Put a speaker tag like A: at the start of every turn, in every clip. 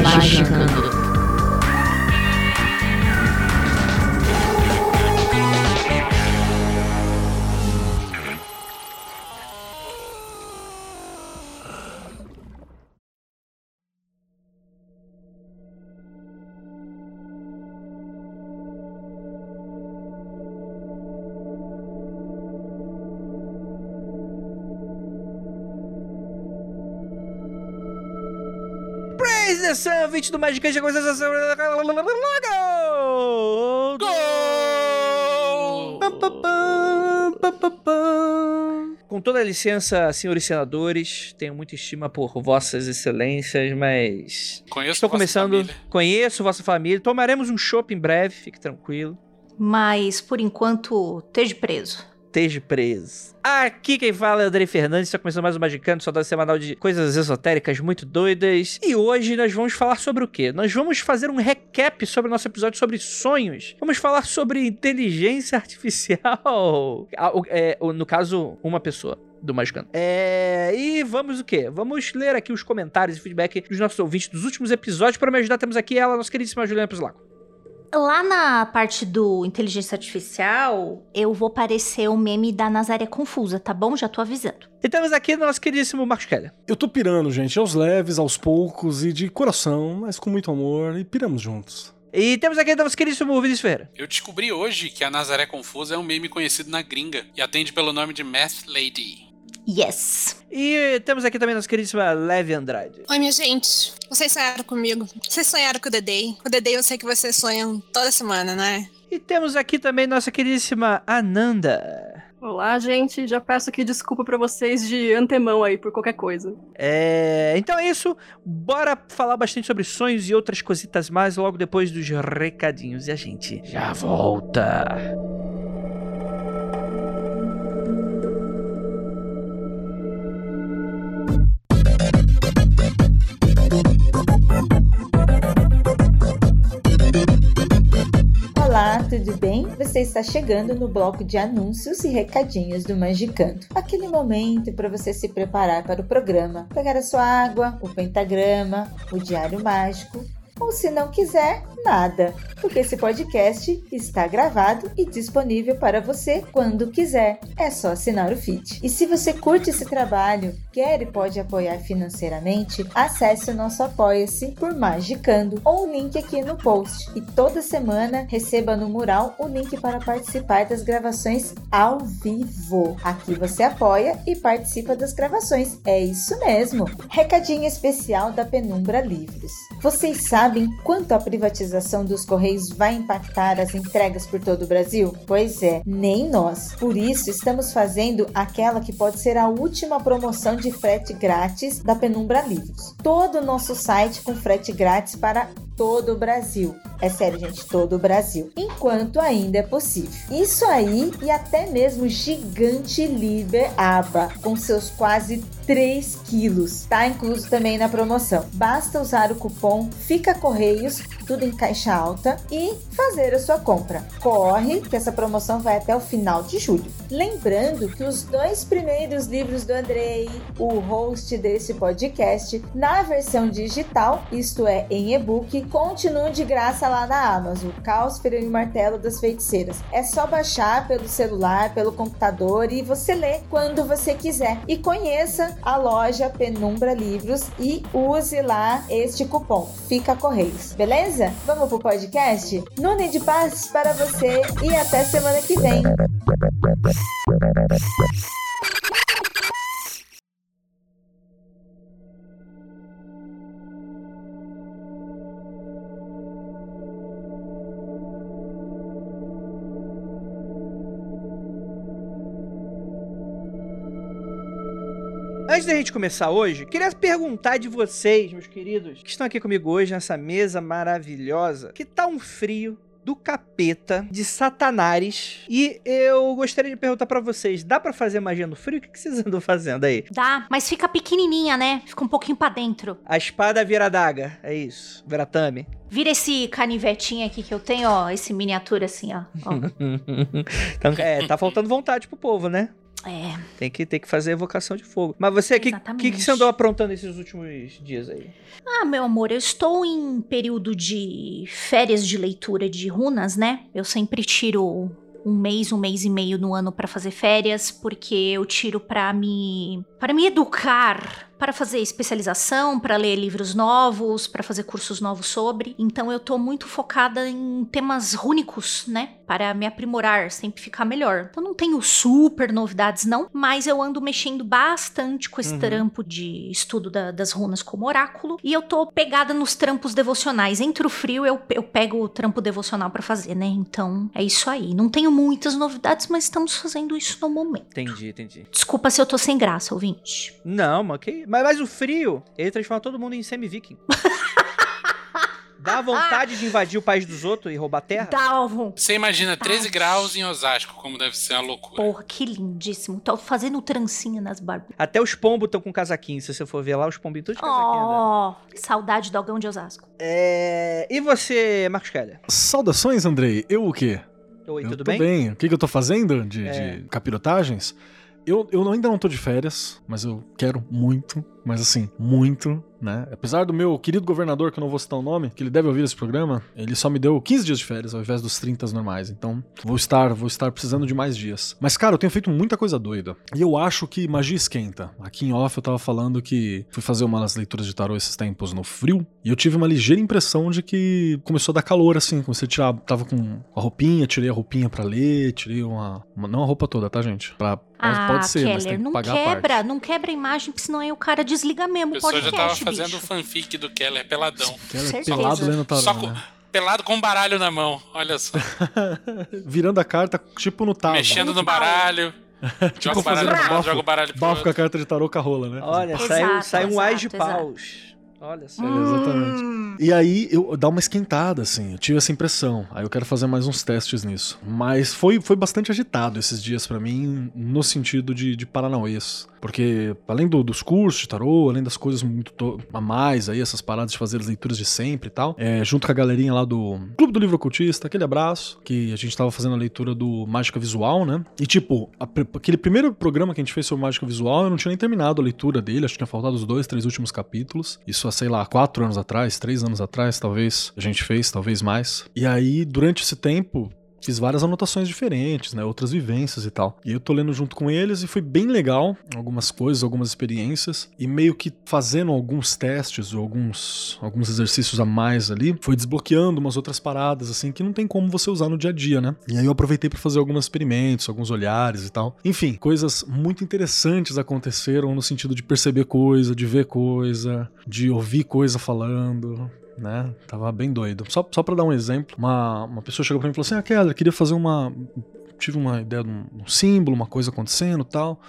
A: Magicando.
B: Praise the Sun, 20 do Magicante, a Gol! Com toda a licença, senhores senadores, tenho muita estima por vossas excelências, mas
C: Conheço
B: estou começando,
C: família.
B: conheço vossa família, tomaremos um chopp em breve, fique tranquilo.
A: Mas, por enquanto, esteja preso.
B: Esteja preso. Aqui quem fala é Andrei Fernandes, está começando mais um Magicando, sua dose semanal de coisas esotéricas muito doidas. E hoje nós vamos falar sobre o quê? Nós vamos fazer um recap sobre o nosso episódio sobre sonhos. Vamos falar sobre inteligência artificial. Ah, é, no caso, uma pessoa do Magicando. É, e vamos o quê? Vamos ler aqui os comentários e feedback dos nossos ouvintes dos últimos episódios. Para me ajudar, temos aqui ela, nossa queridíssima Juliana Pislaco.
A: Lá na parte do inteligência artificial, eu vou parecer o meme da Nazaré Confusa, tá bom? Já tô avisando.
B: E temos aqui nosso queridíssimo Marcos Keller.
D: Eu tô pirando, gente, aos leves, aos poucos e de coração, mas com muito amor, e piramos juntos.
B: E temos aqui nosso queridíssimo Vinícius Ferreira.
C: Eu descobri hoje que a Nazaré Confusa é um meme conhecido na gringa e atende pelo nome de Math Lady.
A: Yes.
B: E temos aqui também nossa queridíssima Leve Andrade.
E: Oi, minha gente. Vocês sonharam comigo. Vocês sonharam com o Dedei. Com o Dedei eu sei que vocês sonham toda semana, né?
B: E temos aqui também nossa queridíssima Ananda.
F: Olá, gente. Já peço aqui desculpa pra vocês de antemão aí por qualquer coisa.
B: É, então é isso. Bora falar bastante sobre sonhos e outras cositas mais logo depois dos recadinhos. E a gente já volta.
G: Tudo bem? Você está chegando no bloco de anúncios e recadinhos do Magicando. Aquele momento para você se preparar para o programa, pegar a sua água, o pentagrama, o diário mágico, ou se não quiser, nada, porque esse podcast está gravado e disponível para você quando quiser. É só assinar o feed. E se você curte esse trabalho, quer e pode apoiar financeiramente, acesse o nosso Apoia-se por Magicando ou o link aqui no post. E toda semana receba no mural o link para participar das gravações ao vivo. Aqui você apoia e participa das gravações. É isso mesmo. Recadinho especial da Penumbra Livros. Vocês sabem quanto a privatização dos Correios vai impactar as entregas por todo o Brasil? Pois é, nem nós. Por isso, estamos fazendo aquela que pode ser a última promoção de frete grátis da Penumbra Livros. Todo o nosso site com frete grátis para todo o Brasil. É sério, gente, todo o Brasil. Enquanto ainda é possível. Isso aí e até mesmo Gigante Liber Aba, com seus quase 3 quilos. Tá incluso também na promoção. Basta usar o cupom Fica Correios, tudo em caixa alta, e fazer a sua compra. Corre, que essa promoção vai até o final de julho. Lembrando que os dois primeiros livros do Andrei, o host desse podcast, na versão digital, isto é, em e-book, continuam de graça lá na Amazon. Caos, Feira e Martelo das Feiticeiras. É só baixar pelo celular, pelo computador e você lê quando você quiser. E conheça a loja Penumbra Livros e use lá este cupom. Fica Correios, beleza? Vamos pro podcast? Nune de paz para você e até semana que vem.
B: Antes da gente começar hoje, queria perguntar de vocês, meus queridos, que estão aqui comigo hoje nessa mesa maravilhosa, que tá um frio do capeta, de satanares, e eu gostaria de perguntar pra vocês, dá pra fazer magia no frio? O que vocês andam fazendo aí?
A: Dá, mas fica pequenininha, né? Fica um pouquinho pra dentro.
B: A espada vira daga, é isso, vira tame.
A: Vira esse canivetinho aqui que eu tenho, ó. Esse miniatura assim, ó. ó.
B: então, é, tá faltando vontade pro povo, né?
A: É.
B: Tem que, tem que fazer evocação de fogo. Mas você, o que, que, que você andou aprontando esses últimos dias aí?
A: Ah, meu amor, eu estou em período de férias de leitura de runas, né? Eu sempre tiro um mês, um mês e meio no ano pra fazer férias, porque eu tiro pra me para me educar, para fazer especialização, para ler livros novos, para fazer cursos novos sobre. Então eu tô muito focada em temas rúnicos, né? Para me aprimorar, sempre ficar melhor. Então não tenho super novidades não, mas eu ando mexendo bastante com esse
B: Uhum.
A: trampo de estudo da- das runas como oráculo e eu tô pegada nos trampos devocionais. Entre o frio eu, eu pego o trampo devocional pra fazer, né? Então é isso aí. Não tenho muitas novidades, mas estamos fazendo isso no momento.
B: Entendi, entendi.
A: Desculpa se eu tô sem graça, ouvinte.
B: Não, mas, que... mas, mas o frio, ele transforma todo mundo em semi-viking. Dá vontade de invadir o país dos outros e roubar terra?
A: Dalvon.
C: Você imagina 13
A: Ai.
C: graus em Osasco, como deve ser uma loucura.
A: Porra, que lindíssimo. Tô fazendo trancinha nas barbas.
B: Até os pombos estão com casaquinho. Se você for ver lá, os pombinhos todos de casaquinho. né?
A: Oh, saudade do Algão de Osasco.
B: É... E você, Marcos Keller?
D: Saudações, Andrei. Eu o quê?
B: Oi,
D: eu
B: tudo
D: tô
B: bem?
D: O que, que eu tô fazendo de,
B: É.
D: de capirotagens? Eu, eu ainda não tô de férias, mas eu quero muito, mas assim, muito, né? Apesar do meu querido governador, que eu não vou citar o nome, que ele deve ouvir esse programa, ele só me deu 15 dias de férias ao invés dos 30 normais. Então, vou estar, vou estar precisando de mais dias. Mas, cara, eu tenho feito muita coisa doida. E eu acho que magia esquenta. Aqui em off eu tava falando que fui fazer umas leituras de tarô esses tempos no frio, e eu tive uma ligeira impressão de que começou a dar calor, assim. Comecei a tirar, tava com a roupinha, tirei a roupinha pra ler, tirei uma. uma- não a roupa toda, tá, gente? Pra,
A: Ah,
D: pode ser, mas tem
A: Keller,
D: que
A: não
D: pagar a
A: quebra,
D: parte.
A: não quebra a imagem, porque senão aí o cara desliga mesmo
C: A
A: o
C: pessoa já
A: podcast,
C: tava fazendo
A: bicho.
C: fanfic do Keller peladão.
D: Ela é pelado lendo tarô,
C: Só com-
D: né?
C: Pelado com um baralho na mão, olha só.
D: Virando a carta, tipo no tava.
C: Mexendo no baralho. joga o baralho
D: bafo.
C: joga o baralho pro
D: Bafo com a carta de tarô com a rola, né?
B: Olha,
A: Exato,
B: saiu um ás de
A: exato, exato.
B: paus. Olha só.
D: É, exatamente. E aí eu dá uma esquentada, assim. Eu tive essa impressão. Aí eu quero fazer mais uns testes nisso. Mas foi, foi bastante agitado esses dias pra mim, no sentido de, de paranauês. Porque além do- dos cursos de tarô, além das coisas muito to- a mais aí, essas paradas de fazer as leituras de sempre e tal, é, junto com a galerinha lá do Clube do Livro Ocultista, aquele abraço, que a gente tava fazendo a leitura do Mágica Visual, né? E tipo, a aquele primeiro programa que a gente fez sobre Mágica Visual, eu não tinha nem terminado a leitura dele, acho que tinha faltado os dois, três últimos capítulos. Isso há, sei lá, quatro anos atrás, três anos atrás, talvez, a gente fez, talvez mais. E aí, durante esse tempo, Fiz várias anotações diferentes, né? Outras vivências e tal. E eu tô lendo junto com eles e foi bem legal. Algumas coisas, algumas experiências. E meio que fazendo alguns testes ou alguns, alguns exercícios a mais ali, foi desbloqueando umas outras paradas, assim, que não tem como você usar no dia a dia, né? E aí eu aproveitei para fazer alguns experimentos, alguns olhares e tal. Enfim, coisas muito interessantes aconteceram no sentido de perceber coisa, de ver coisa, de ouvir coisa falando né? Tava bem doido. Só, só pra dar um exemplo, uma, uma pessoa chegou pra mim e falou assim: Ah, Keller, queria fazer uma. Tive uma ideia de um, um símbolo, uma coisa acontecendo tal.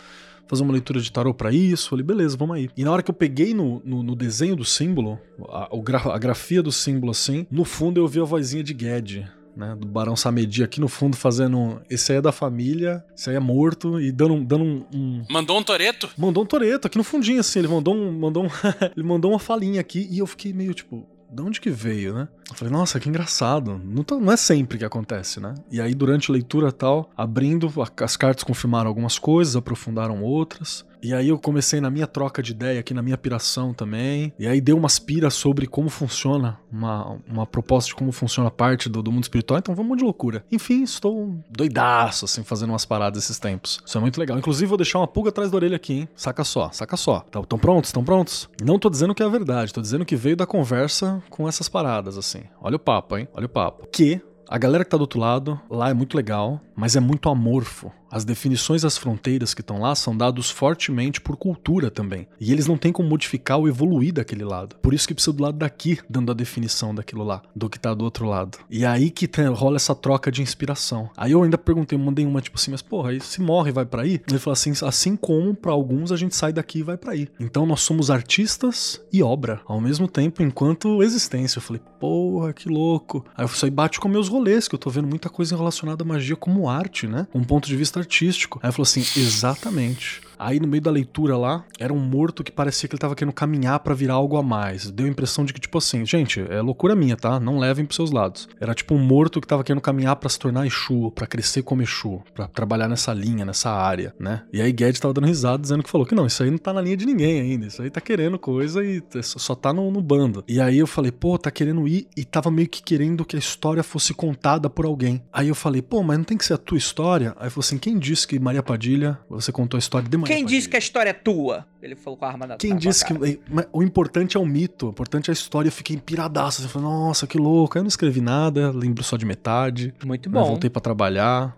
D: Fazer uma leitura de tarô pra isso. Falei, beleza, vamos aí. E na hora que eu peguei no, no, no desenho do símbolo, a, o gra- a grafia do símbolo assim, no fundo eu vi a vozinha de Ged. Né, do Barão Samedi aqui no fundo fazendo. Esse aí é da família, esse aí é morto e dando, um- dando um- um,
C: Mandou um toreto?
D: Mandou um Toreto aqui no fundinho, assim. Ele mandou um. Mandou um ele mandou uma falinha aqui e eu fiquei meio tipo. De onde que veio, né? Eu falei, nossa, que engraçado. Não, não é sempre que acontece, né? E aí, durante a leitura tal, abrindo, as cartas confirmaram algumas coisas, aprofundaram outras. E aí eu comecei na minha troca de ideia aqui, na minha piração também. E aí deu umas piras sobre como funciona, uma, uma proposta de como funciona a parte do, do mundo espiritual. Então vamos de loucura. Enfim, estou doidaço, assim, fazendo umas paradas esses tempos. Isso é muito legal. Inclusive, vou deixar uma pulga atrás da orelha aqui, hein? Saca só, saca só. Estão prontos? Estão prontos? Não tô dizendo que é a verdade, tô dizendo que veio da conversa com essas paradas, assim. Olha o papo, hein? Olha o papo. Que a galera que tá do outro lado, lá é muito legal. Mas é muito amorfo. As definições das fronteiras que estão lá são dados fortemente por cultura também. E eles não têm como modificar ou evoluir daquele lado. Por isso que precisa do lado daqui, dando a definição daquilo lá, do que tá do outro lado. E aí que rola essa troca de inspiração. Aí eu ainda perguntei, eu mandei uma tipo assim, mas porra, aí se morre vai pra aí? Ele falou assim, assim como pra alguns a gente sai daqui e vai pra aí. Então nós somos artistas e obra ao mesmo tempo enquanto existência. Eu falei, porra, que louco. Aí isso aí bate com meus rolês, que eu tô vendo muita coisa relacionada à magia como arte, né? Um ponto de vista artístico. Aí ele falou assim, exatamente. Aí no meio da leitura lá, era um morto que parecia que ele tava querendo caminhar pra virar algo a mais. Deu a impressão de que, tipo assim, gente, é loucura minha, tá? Não levem pros seus lados. Era tipo um morto que tava querendo caminhar pra se tornar Exu, pra crescer como Exu, pra trabalhar nessa linha, nessa área, né? E aí Guedes tava dando risada, dizendo que falou que não, isso aí não tá na linha de ninguém ainda. Isso aí tá querendo coisa e só só tá no, no bando. E aí eu falei, pô, tá querendo ir e tava meio que querendo que a história fosse contada por alguém. Aí eu falei, pô, mas não tem que ser a tua história? Aí falou assim, quem disse que Maria Padilha, você contou a história de
B: Quem disse que a história é tua? Ele falou com a arma na
D: Quem
B: na
D: disse que.
B: cara.
D: O importante é o mito, o importante é a história. Eu fiquei piradaço. assim, Eu falei, nossa, que louco. Aí eu não escrevi nada, lembro só de metade.
B: Muito bom.
D: Voltei pra trabalhar.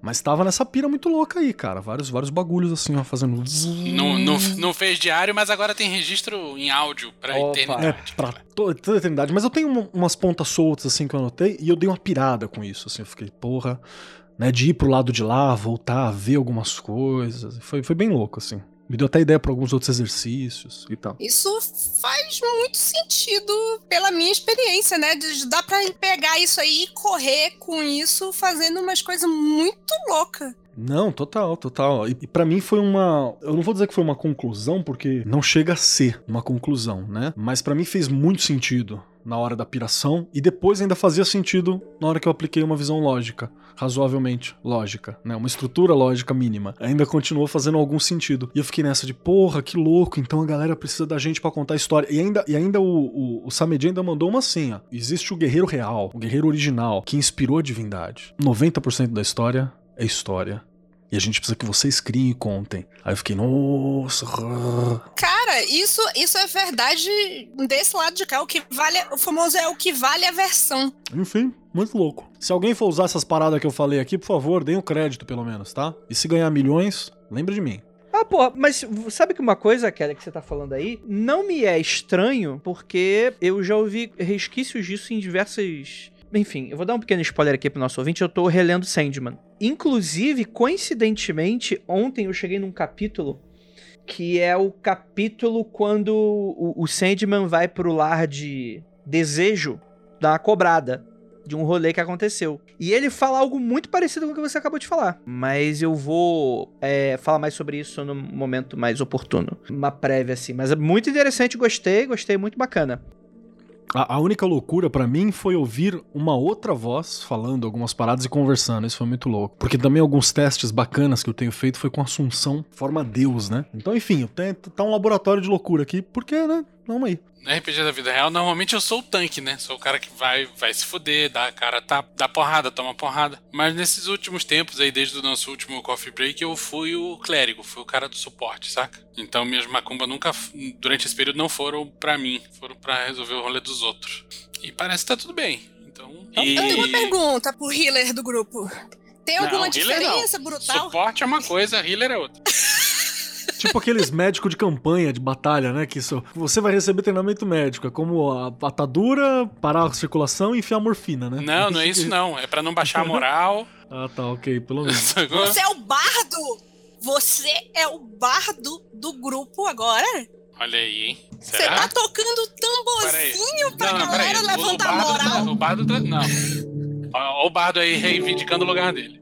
D: Mas tava nessa pira muito louca aí, cara. Vários, vários bagulhos assim, ó, fazendo.
C: Não, não, não fez diário, mas agora tem registro em áudio pra
B: Opa.
D: É,
C: eternidade.
D: pra to- toda a eternidade. Mas eu tenho um- umas pontas soltas, assim, que eu anotei, e eu dei uma pirada com isso, assim. Eu fiquei, porra, né, de ir pro lado de lá, voltar, ver algumas coisas. Foi, foi bem louco, assim. Me deu até ideia pra alguns outros exercícios e tal.
E: Isso faz muito sentido pela minha experiência, né? De- Dá pra pegar isso aí e correr com isso fazendo umas coisas muito loucas.
D: Não, total, total. E, e para mim foi uma. Eu não vou dizer que foi uma conclusão, porque não chega a ser uma conclusão, né? Mas pra mim fez muito sentido na hora da piração e depois ainda fazia sentido na hora que eu apliquei uma visão lógica, razoavelmente lógica, né? Uma estrutura lógica mínima. Ainda continuou fazendo algum sentido. E eu fiquei nessa de, porra, que louco, então a galera precisa da gente pra contar a história. E ainda, e ainda o, o, o Samedi ainda mandou uma assim, ó. Existe o guerreiro real, o guerreiro original, que inspirou a divindade. 90% da história é história. E a gente precisa que vocês criem e contem. Aí eu fiquei, nossa.
E: Cara, isso, isso é verdade desse lado de cá. O que vale, o famoso é o que vale a versão.
D: Enfim, muito louco. Se alguém for usar essas paradas que eu falei aqui, por favor, deem o crédito pelo menos, tá? E se ganhar milhões, lembra de mim.
B: Ah, pô, mas sabe que uma coisa, Kelly, que você tá falando aí, não me é estranho, porque eu já ouvi resquícios disso em diversas. Enfim, eu vou dar um pequeno spoiler aqui pro nosso ouvinte, eu tô relendo Sandman. Inclusive, coincidentemente, ontem eu cheguei num capítulo que é o capítulo quando o, o Sandman vai pro lar de desejo uma cobrada de um rolê que aconteceu. E ele fala algo muito parecido com o que você acabou de falar. Mas eu vou é, falar mais sobre isso no momento mais oportuno. Uma prévia, assim. Mas é muito interessante, gostei, gostei, muito bacana.
D: A, a única loucura pra mim foi ouvir uma outra voz falando algumas paradas e conversando. Isso foi muito louco. Porque também alguns testes bacanas que eu tenho feito foi com Assunção, forma Deus, né? Então, enfim, eu tá um laboratório de loucura aqui, porque, né? Vamos aí.
C: No RPG da vida real, normalmente eu sou o tanque, né? Sou o cara que vai, vai se fuder, dá a cara, tá, dá porrada, toma porrada. Mas nesses últimos tempos aí, desde o nosso último coffee break, eu fui o clérigo, fui o cara do suporte, saca? Então minhas macumba nunca, durante esse período, não foram pra mim, foram pra resolver o rolê dos outros. E parece que tá tudo bem. Então. E...
E: Eu tenho uma pergunta pro healer do grupo. Tem alguma
C: não.
E: diferença brutal?
C: Suporte é uma coisa, healer é outra.
D: Tipo aqueles médicos de campanha, de batalha, né? Que isso, você vai receber treinamento médico. É como a atadura, parar a circulação e enfiar morfina, né?
C: Não, não é isso não. É pra não baixar a moral.
D: Ah, tá, ok, pelo menos.
E: Você é o bardo! Você é o bardo do grupo agora?
C: Olha aí, hein?
E: Você tá tocando tamborzinho pra
C: Não, não,
E: galera
C: peraí. O- o
E: levantar a
C: tá-
E: moral?
C: O bardo tá. Não. Ó, ó o bardo aí reivindicando o lugar dele.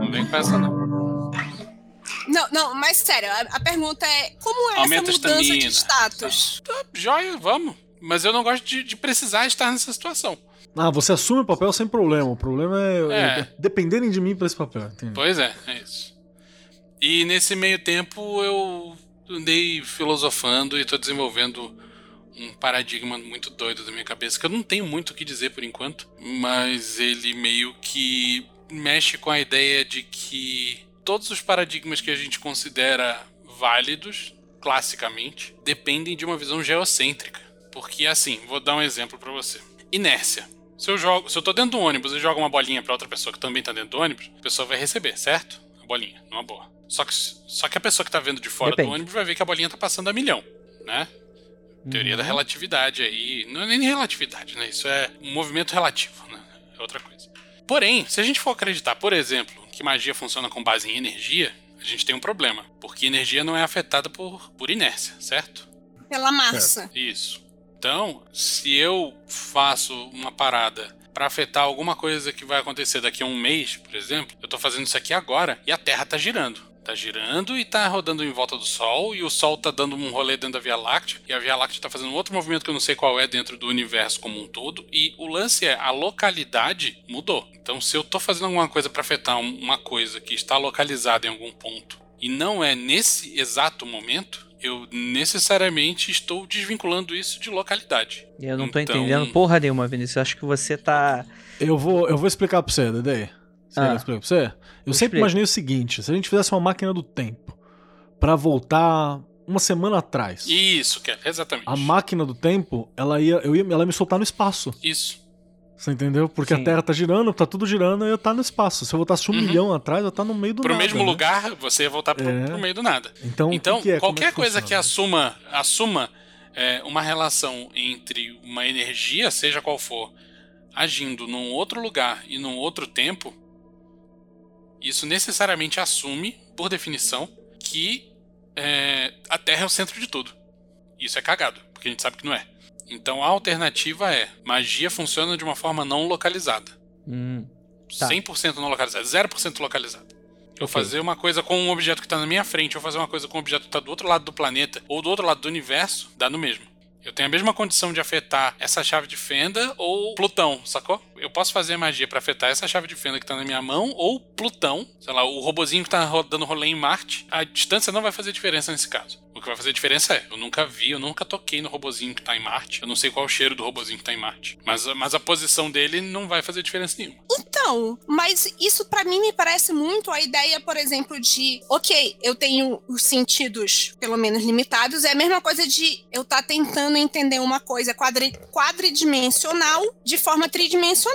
C: Não vem com essa, não.
E: Não, não, mas sério, a, a pergunta é: como é
C: Aumenta a
E: essa mudança de status?
C: Tá, joia, vamos. Mas eu não gosto de, de precisar estar nessa situação.
D: Ah, você assume o papel sem problema. O problema é,
C: É.
D: é dependerem de mim pra esse papel. Entendi.
C: Pois é, é isso. E nesse meio tempo eu andei filosofando e tô desenvolvendo um paradigma muito doido da minha cabeça, que eu não tenho muito o que dizer por enquanto, mas ele meio que mexe com a ideia de que todos os paradigmas que a gente considera válidos, classicamente, dependem de uma visão geocêntrica. Porque assim, vou dar um exemplo pra você. Inércia. Se eu jogo, se eu tô dentro do ônibus e jogo uma bolinha pra outra pessoa que também tá dentro do ônibus, a pessoa vai receber, certo? A bolinha, numa boa. Só que, só que a pessoa que tá vendo de fora
B: Depende.
C: do ônibus vai ver que a bolinha tá passando a milhão, né? Teoria da
B: Uhum.
C: relatividade aí. Não é nem relatividade, né? Isso é um movimento relativo, né? É outra coisa. Porém, se a gente for acreditar, por exemplo, que magia funciona com base em energia, a gente tem um problema. Porque energia não é afetada por, por inércia, certo?
E: Pela massa.
C: Isso. Então, se eu faço uma parada pra afetar alguma coisa que vai acontecer daqui a um mês, por exemplo, eu tô fazendo isso aqui agora e a Terra tá girando. Tá girando e tá rodando em volta do Sol, e o Sol tá dando um rolê dentro da Via Láctea, e a Via Láctea tá fazendo outro movimento que eu não sei qual é dentro do universo como um todo, e o lance é a localidade mudou. Então, se eu tô fazendo alguma coisa pra afetar um- uma coisa que está localizada em algum ponto e não é nesse exato momento, eu necessariamente estou desvinculando isso de localidade.
B: E eu não tô
C: Então-
B: entendendo porra nenhuma, Vinícius. Eu acho que você tá.
D: Eu vou, eu vou explicar pra você, Dedê. Você
B: Ah.
D: pra você? Eu sempre imaginei o seguinte: se a gente fizesse uma máquina do tempo pra voltar uma semana atrás,
C: Isso, que é, exatamente.
D: a máquina do tempo, ela ia, eu ia, ela ia me soltar no espaço.
C: Isso.
D: Você entendeu? Porque
B: Sim.
D: a Terra tá girando, tá tudo girando, eu estar no espaço. Se eu voltasse um
C: Uhum.
D: milhão atrás, eu estar no meio do
C: Pro
D: nada,
C: mesmo
D: né?
C: lugar, você ia voltar pro,
D: É.
C: pro meio do nada.
D: Então,
C: Então,
D: que que é? Como é
C: qualquer coisa que
D: funciona?
C: assuma, assuma é, uma relação entre uma energia, seja qual for, agindo num outro lugar e num outro tempo, isso necessariamente assume, por definição, que é, a Terra é o centro de tudo. Isso é cagado, porque a gente sabe que não é. Então a alternativa é: magia funciona de uma forma não localizada.
B: Hum, Tá.
C: 100% não localizada, 0% localizada. Eu
B: Ok.
C: fazer uma coisa com um objeto que está na minha frente, ou fazer uma coisa com um objeto que está do outro lado do planeta, ou do outro lado do universo, dá no mesmo. Eu tenho a mesma condição de afetar essa chave de fenda ou Plutão, sacou? Eu posso fazer magia para afetar essa chave de fenda que tá na minha mão ou Plutão, sei lá, o robozinho que tá dando rolê em Marte. A distância não vai fazer diferença nesse caso. O que vai fazer diferença é, eu nunca vi, eu nunca toquei no robozinho que tá em Marte. Eu não sei qual o cheiro do robozinho que tá em Marte. Mas, mas a posição dele não vai fazer diferença nenhuma.
E: Então, mas isso pra mim me parece muito a ideia, por exemplo, de, ok, eu tenho os sentidos pelo menos limitados, é a mesma coisa de eu estar tentando entender uma coisa quadri quadridimensional de forma tridimensional.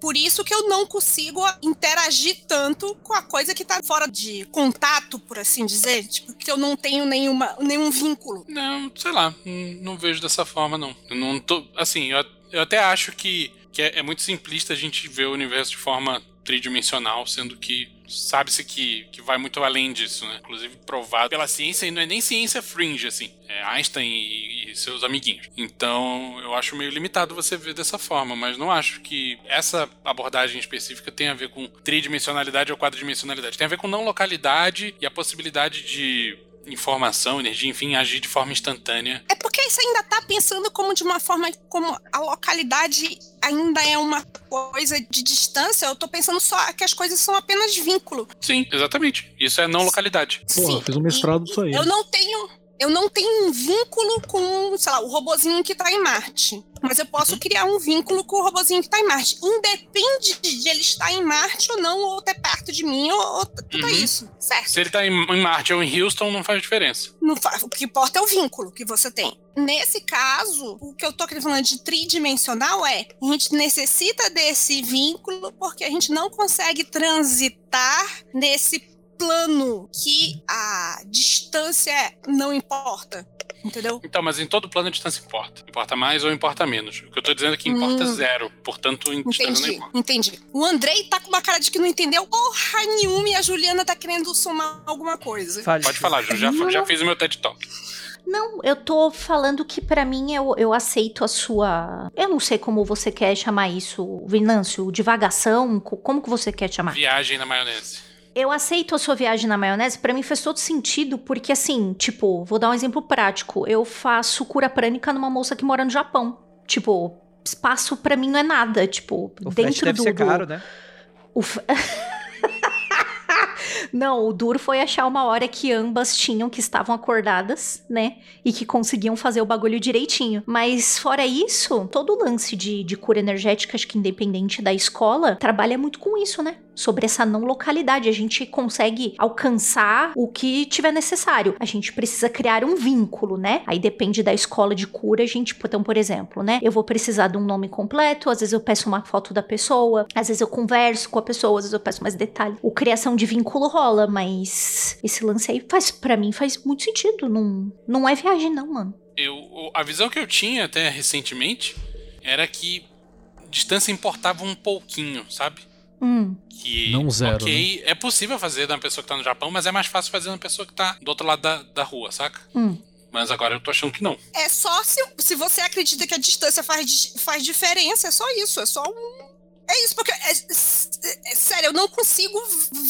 E: Por isso que eu não consigo interagir tanto com a coisa que tá fora de contato, por assim dizer, tipo, que eu não tenho nenhuma, nenhum vínculo.
C: Não, sei lá, não, não vejo dessa forma, não. Eu não tô. Assim, eu, eu até acho que, que é, é muito simplista a gente ver o universo de forma tridimensional, sendo que sabe-se que, que vai muito além disso, né? Inclusive provado pela ciência, e não é nem ciência fringe, assim. É Einstein e, e seus amiguinhos. Então, eu acho meio limitado você ver dessa forma, mas não acho que essa abordagem específica tenha a ver com tridimensionalidade ou quadridimensionalidade. Tem a ver com não localidade e a possibilidade de informação, energia, enfim, agir de forma instantânea.
E: É porque você ainda tá pensando como de uma forma como a localidade ainda é uma coisa de distância, eu tô pensando só que as coisas são apenas vínculo.
C: Sim, exatamente. Isso é não localidade.
D: Porra,
E: Sim,
D: eu fiz um mestrado
E: e-
D: disso aí.
E: Eu não tenho. Eu não tenho um vínculo com, sei lá, o robozinho que tá em Marte. Mas eu
D: Uhum.
E: posso criar um vínculo com o robozinho que tá em Marte. Independe de ele estar em Marte ou não, ou ter perto de mim, ou, ou tudo
C: Uhum.
E: isso. Certo?
C: Se ele tá em, Marte ou em Houston, não faz diferença.
E: Não fa- o que importa é o vínculo que você tem. Nesse caso, o que eu tô falando de tridimensional é a gente necessita desse vínculo porque a gente não consegue transitar nesse plano que a distância não importa. Entendeu?
C: Então, mas em todo plano a distância importa. Importa mais ou importa menos. O que eu tô dizendo é que importa
E: Hum.
C: zero. Portanto, em distância não
E: Entendi,
C: importa.
E: entendi. O Andrei tá com uma cara de que não entendeu porra nenhuma e a Juliana tá querendo somar alguma coisa.
B: fale.
C: Pode falar, Ju. Já,
A: Não,
C: já fiz o meu TED Talk.
A: Não, eu tô falando que pra mim eu, eu aceito a sua. Eu não sei como você quer chamar isso, Vinâncio, divagação, co- como que você quer chamar?
C: Viagem na maionese.
A: Eu aceito a sua viagem na maionese, pra mim faz todo sentido, porque assim, tipo, vou dar um exemplo prático. Eu faço cura prânica numa moça que mora no Japão. Tipo, espaço pra mim não é nada, tipo,
B: O
A: dentro
B: deve
A: do,
B: ser caro, né?
A: o Não, o duro foi achar uma hora que ambas tinham, que estavam acordadas, né? E que conseguiam fazer o bagulho direitinho. Mas fora isso, todo o lance de, de cura energética, acho que independente da escola, trabalha muito com isso, né? Sobre essa não localidade. A gente consegue alcançar o que tiver necessário. A gente precisa criar um vínculo, né? Aí depende da escola de cura, a gente, então, por exemplo, né? Eu vou precisar de um nome completo, às vezes eu peço uma foto da pessoa, às vezes eu converso com a pessoa, às vezes eu peço mais detalhe. O criação de vínculo rola, mas esse lance aí faz, para mim, faz muito sentido. Não, não é viagem, não, mano.
C: Eu, a visão que eu tinha até recentemente era que distância importava um pouquinho, sabe?
A: Hum.
C: Que,
D: Não zero,
C: ok, é possível fazer na pessoa que tá no Japão, mas é mais fácil fazer na pessoa que tá do outro lado da, da rua, saca?
A: Hum.
C: Mas agora eu tô achando que não.
E: É só se, se você acredita que a distância faz, faz diferença, é só isso, é só um. É isso, porque. É, é- é- sério, eu não consigo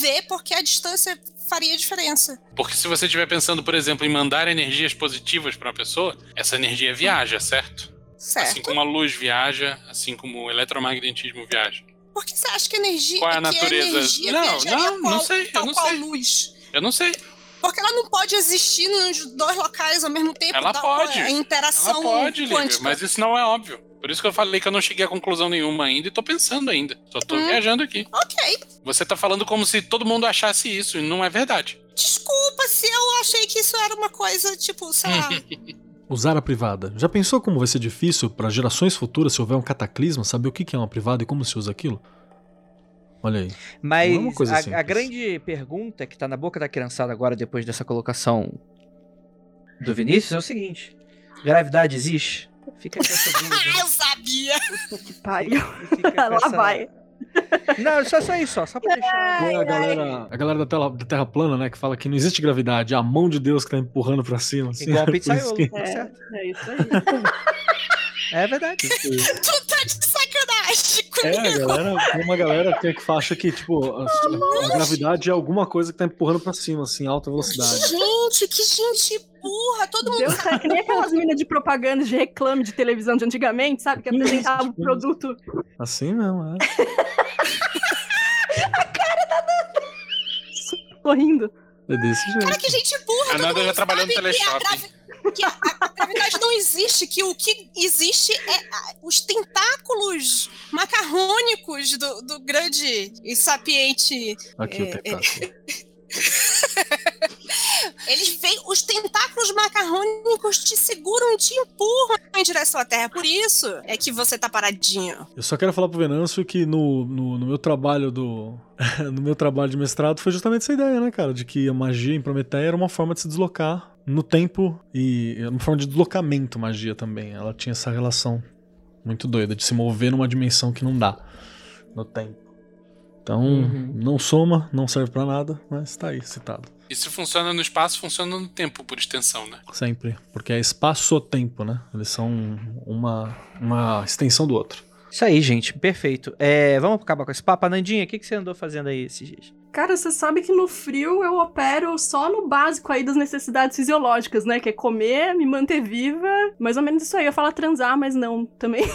E: ver porque a distância faria diferença.
C: Porque se você estiver pensando, por exemplo, em mandar energias positivas pra uma pessoa, essa energia viaja, certo?
E: Certo?
C: Assim como a luz viaja, assim como o eletromagnetismo viaja.
E: Por que você acha que energia.
C: Qual é a
E: que
C: natureza?
E: energia
C: Não, não, não
E: qual-
C: sei, eu
E: tal
C: não
E: qual
C: sei.
E: luz?
C: Eu não sei.
E: Porque ela não pode existir nos dois locais ao mesmo tempo.
C: Ela pode.
E: é A interação
C: Ela pode, Lívia, mas isso não é óbvio. Por isso que eu falei que eu não cheguei a conclusão nenhuma ainda e tô pensando ainda. Só tô
E: Hum.
C: viajando aqui.
E: Ok.
C: Você tá falando como se todo mundo achasse isso, e não é verdade.
E: Desculpa se eu achei que isso era uma coisa, tipo, sei lá.
D: Usar a privada. Já pensou como vai ser difícil para gerações futuras se houver um cataclisma saber o que é uma privada e como se usa aquilo? Olha aí.
B: Mas
D: é uma coisa
B: a, a grande pergunta que tá na boca da criançada agora, depois dessa colocação do Vinícius, é o seguinte: gravidade existe? Fica com essa dúvida.
E: ah, eu sabia!
F: Que pariu. Lá
B: essa-
F: vai.
B: Não, só, só isso, ó, só pra deixar.
D: Não é a galera, a galera da, tela, da Terra plana, né, que fala que não existe gravidade, é a mão de Deus que tá empurrando pra cima. Assim,
B: Igual a
D: isso
B: pizzaiolo,
D: que-
B: tá
F: É,
B: certo?
F: é isso aí.
B: É verdade.
E: tu tá de sacanagem
D: É,
E: comigo!
D: a galera, tem uma galera que, que acha que, tipo, a, a gravidade é alguma coisa que tá empurrando pra cima, assim, alta velocidade.
E: Gente, que gente burra! Todo mundo
F: Deu certo, que nem aquelas minas de propaganda de reclame de televisão de antigamente, sabe? Que apresentava o produto.
D: Assim mesmo, é.
F: sorrindo.
D: É desse jeito.
E: Cara, que gente burra!
C: A Nanda já trabalhou no
E: sabe a
C: teleshopping.
E: Que a, a gravidade não existe, que o que existe é a- os tentáculos macarrônicos do, do grande e sapiente.
D: Aqui o
E: É,
D: tentáculo.
E: Eles veem, os tentáculos macarrônicos te seguram e te empurram em direção à Terra. Por isso é que você tá paradinho.
D: Eu só quero falar pro Venâncio que no, no, no meu trabalho do. no meu trabalho de mestrado foi justamente essa ideia, né, cara? De que a magia em Prometeia era uma forma de se deslocar no tempo e era uma forma de deslocamento magia também. Ela tinha essa relação muito doida de se mover numa dimensão que não dá no tempo. Então,
B: Uhum.
D: não soma, não serve pra nada, mas tá aí citado.
C: E se funciona no espaço, funciona no tempo, por extensão, né?
D: Sempre. Porque é espaço-tempo, né? Eles são uma, uma extensão do outro.
B: Isso aí, gente, perfeito. É, vamos acabar com esse papo. Nandinha, o que, que você andou fazendo aí esses dias?
F: Cara, você sabe que no frio eu opero só no básico aí das necessidades fisiológicas, né? Que é comer, me manter viva. Mais ou menos isso aí. Eu falo transar, mas não também.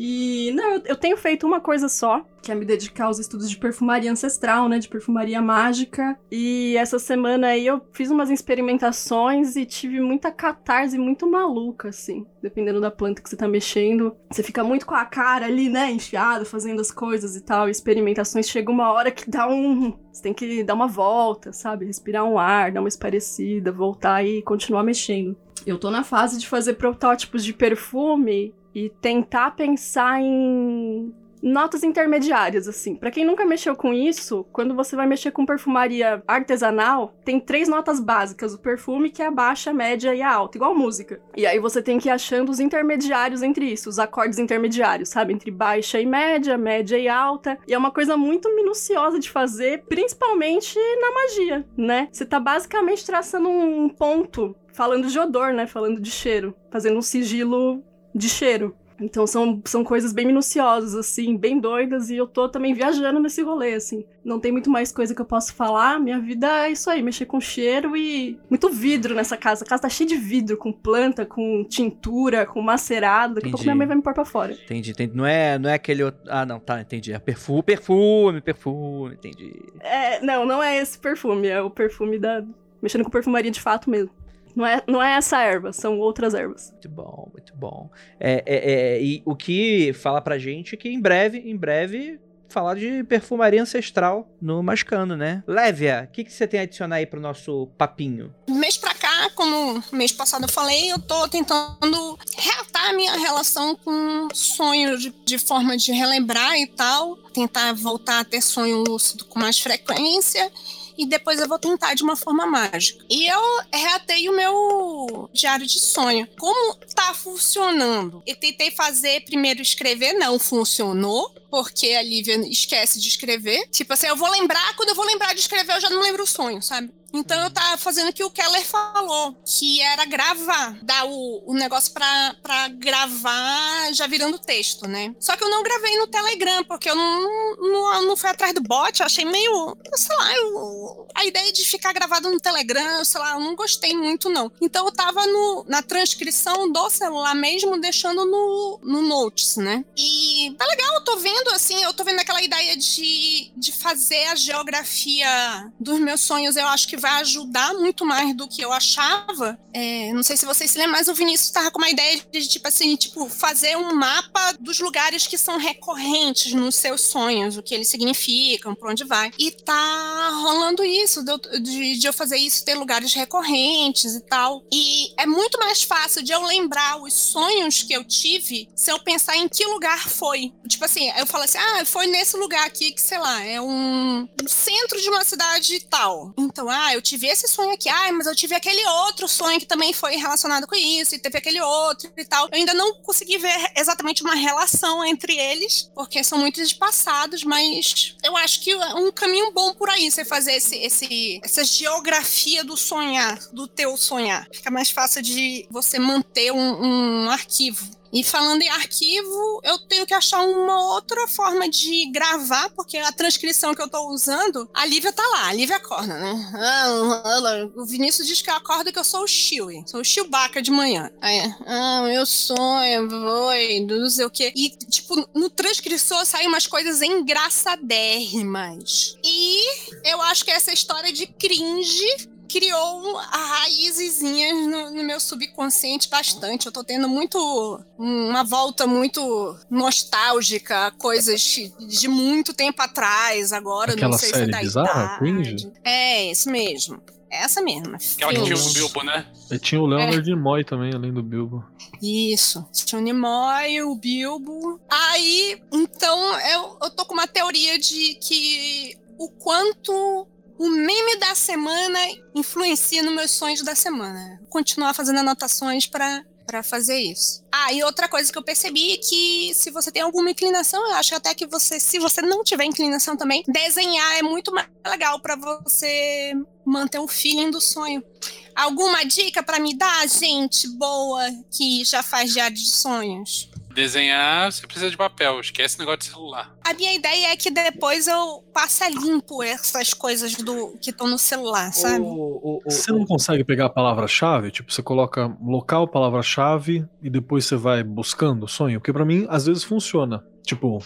F: E não, eu, tenho feito uma coisa só, que é me dedicar aos estudos de perfumaria ancestral, né, de perfumaria mágica. E essa semana aí eu fiz umas experimentações e tive muita catarse muito maluca, assim, dependendo da planta que você tá mexendo. Você fica muito com a cara ali, né, enfiado, fazendo as coisas e tal, experimentações. Chega uma hora que dá um. Você tem que dar uma volta, sabe? Respirar um ar, dar uma esparecida, voltar e continuar mexendo. Eu tô na fase de fazer protótipos de perfume e tentar pensar em notas intermediárias, assim. Pra quem nunca mexeu com isso, quando você vai mexer com perfumaria artesanal, tem três notas básicas: o perfume, que é a baixa, a média e a alta, igual música. E aí você tem que ir achando os intermediários entre isso, os acordes intermediários, sabe? Entre baixa e média, média e alta. E é uma coisa muito minuciosa de fazer, principalmente na magia, né? Você tá basicamente traçando um ponto, falando de odor, né? Falando de cheiro, fazendo um sigilo de cheiro. Então são, são coisas bem minuciosas, assim, bem doidas, e eu tô também viajando nesse rolê, assim. Não tem muito mais coisa que eu posso falar. Minha vida é isso aí, mexer com cheiro e muito vidro nessa casa. A casa tá cheia de vidro, com planta, com tintura, com macerado. Daqui a pouco minha mãe vai me pôr pra fora.
B: Entendi, entendi. Não é, não é aquele outro. Ah, não, tá, entendi. É perfume, perfume, perfume, entendi.
F: É, não, não é esse perfume, é o perfume da. mexendo com perfumaria de fato mesmo. Não é, não é essa erva, são outras ervas.
B: Muito bom, muito bom. É, é, é, e o que fala pra gente é que em breve, em breve, falar de perfumaria ancestral no Mascando, né? Lévia, o que, que você tem a adicionar aí pro nosso papinho?
E: Mês pra cá, como mês passado eu falei, eu tô tentando reatar a minha relação com sonhos de, de forma de relembrar e tal. Tentar voltar a ter sonho lúcido com mais frequência e depois eu vou tentar de uma forma mágica. E eu reatei o meu diário de sonho. Como tá funcionando? Eu tentei fazer primeiro escrever, não funcionou, porque a Lívia esquece de escrever. Tipo assim, eu vou lembrar, quando eu vou lembrar de escrever, eu já não lembro o sonho, sabe? Então eu tava fazendo o que o Keller falou, que era gravar, dar o, o negócio pra, pra gravar já virando texto, né? Só que eu não gravei no Telegram, porque eu não, não, não fui atrás do bot, eu achei meio, sei lá, eu, a ideia de ficar gravado no Telegram, sei lá, eu não gostei muito não. Então eu tava no, na transcrição do celular mesmo, deixando no, no Notes, né? E tá legal, eu tô vendo assim, eu tô vendo aquela ideia de, de fazer a geografia dos meus sonhos, eu acho que vai ajudar muito mais do que eu achava. É, não sei se vocês se lembram, mas o Vinícius estava com uma ideia de, tipo assim, tipo, fazer um mapa dos lugares que são recorrentes nos seus sonhos, o que eles significam, para onde vai. E tá rolando isso, de, de eu fazer isso, ter lugares recorrentes e tal. E é muito mais fácil de eu lembrar os sonhos que eu tive se eu pensar em que lugar foi. Tipo assim, eu falo assim, ah, foi nesse lugar aqui que, sei lá, é um centro de uma cidade tal. Então, ah, ah, eu tive esse sonho aqui, ah, mas eu tive aquele outro sonho que também foi relacionado com isso, e teve aquele outro e tal. Eu ainda não consegui ver exatamente uma relação entre eles, porque são muito espaçados, mas eu acho que é um caminho bom por aí você fazer esse, esse, essa geografia do sonhar, do teu sonhar. Fica mais fácil de você manter um, um arquivo. E falando em arquivo, eu tenho que achar uma outra forma de gravar, porque a transcrição que eu tô usando, a Lívia tá lá, a Lívia acorda, né? Ah, o Vinícius diz que eu acordo que eu sou o Chewie, sou o Chewbacca de manhã. Aí, ah, meu sonho, foi, não sei o quê. E, tipo, no transcrição saem umas coisas engraçadérrimas. E eu acho que essa história de cringe criou raizezinhas no, no, meu subconsciente bastante. Eu tô tendo muito. uma volta muito nostálgica, coisas de muito tempo atrás, agora.
D: Aquela
E: não sei
D: série
E: se é da
D: bizarra,
E: idade.
D: Cringe?
E: É, isso mesmo. Essa mesma.
C: Aquela que tinha o Bilbo, né?
D: E tinha o Leonard Nimoy também, além do Bilbo.
E: Isso. Tinha o Nimoy, o Bilbo. Aí, então, eu, eu tô com uma teoria de que o quanto o meme da semana influencia nos meus sonhos da semana. Continuar fazendo anotações para para fazer isso. Ah, e outra coisa que eu percebi é que se você tem alguma inclinação, eu acho até que você, se você não tiver inclinação também, desenhar é muito mais legal para você manter o feeling do sonho. Alguma dica para me dar, gente boa que já faz diário de sonhos?
C: Desenhar, você precisa de papel, esquece o negócio de celular.
E: A minha ideia é que depois eu passe a limpo essas coisas do que estão no celular, sabe?
B: O- o- o-
D: Você não consegue pegar a palavra-chave? Tipo, você coloca local, palavra-chave e depois você vai buscando o sonho? Porque pra mim, às vezes funciona. Tipo,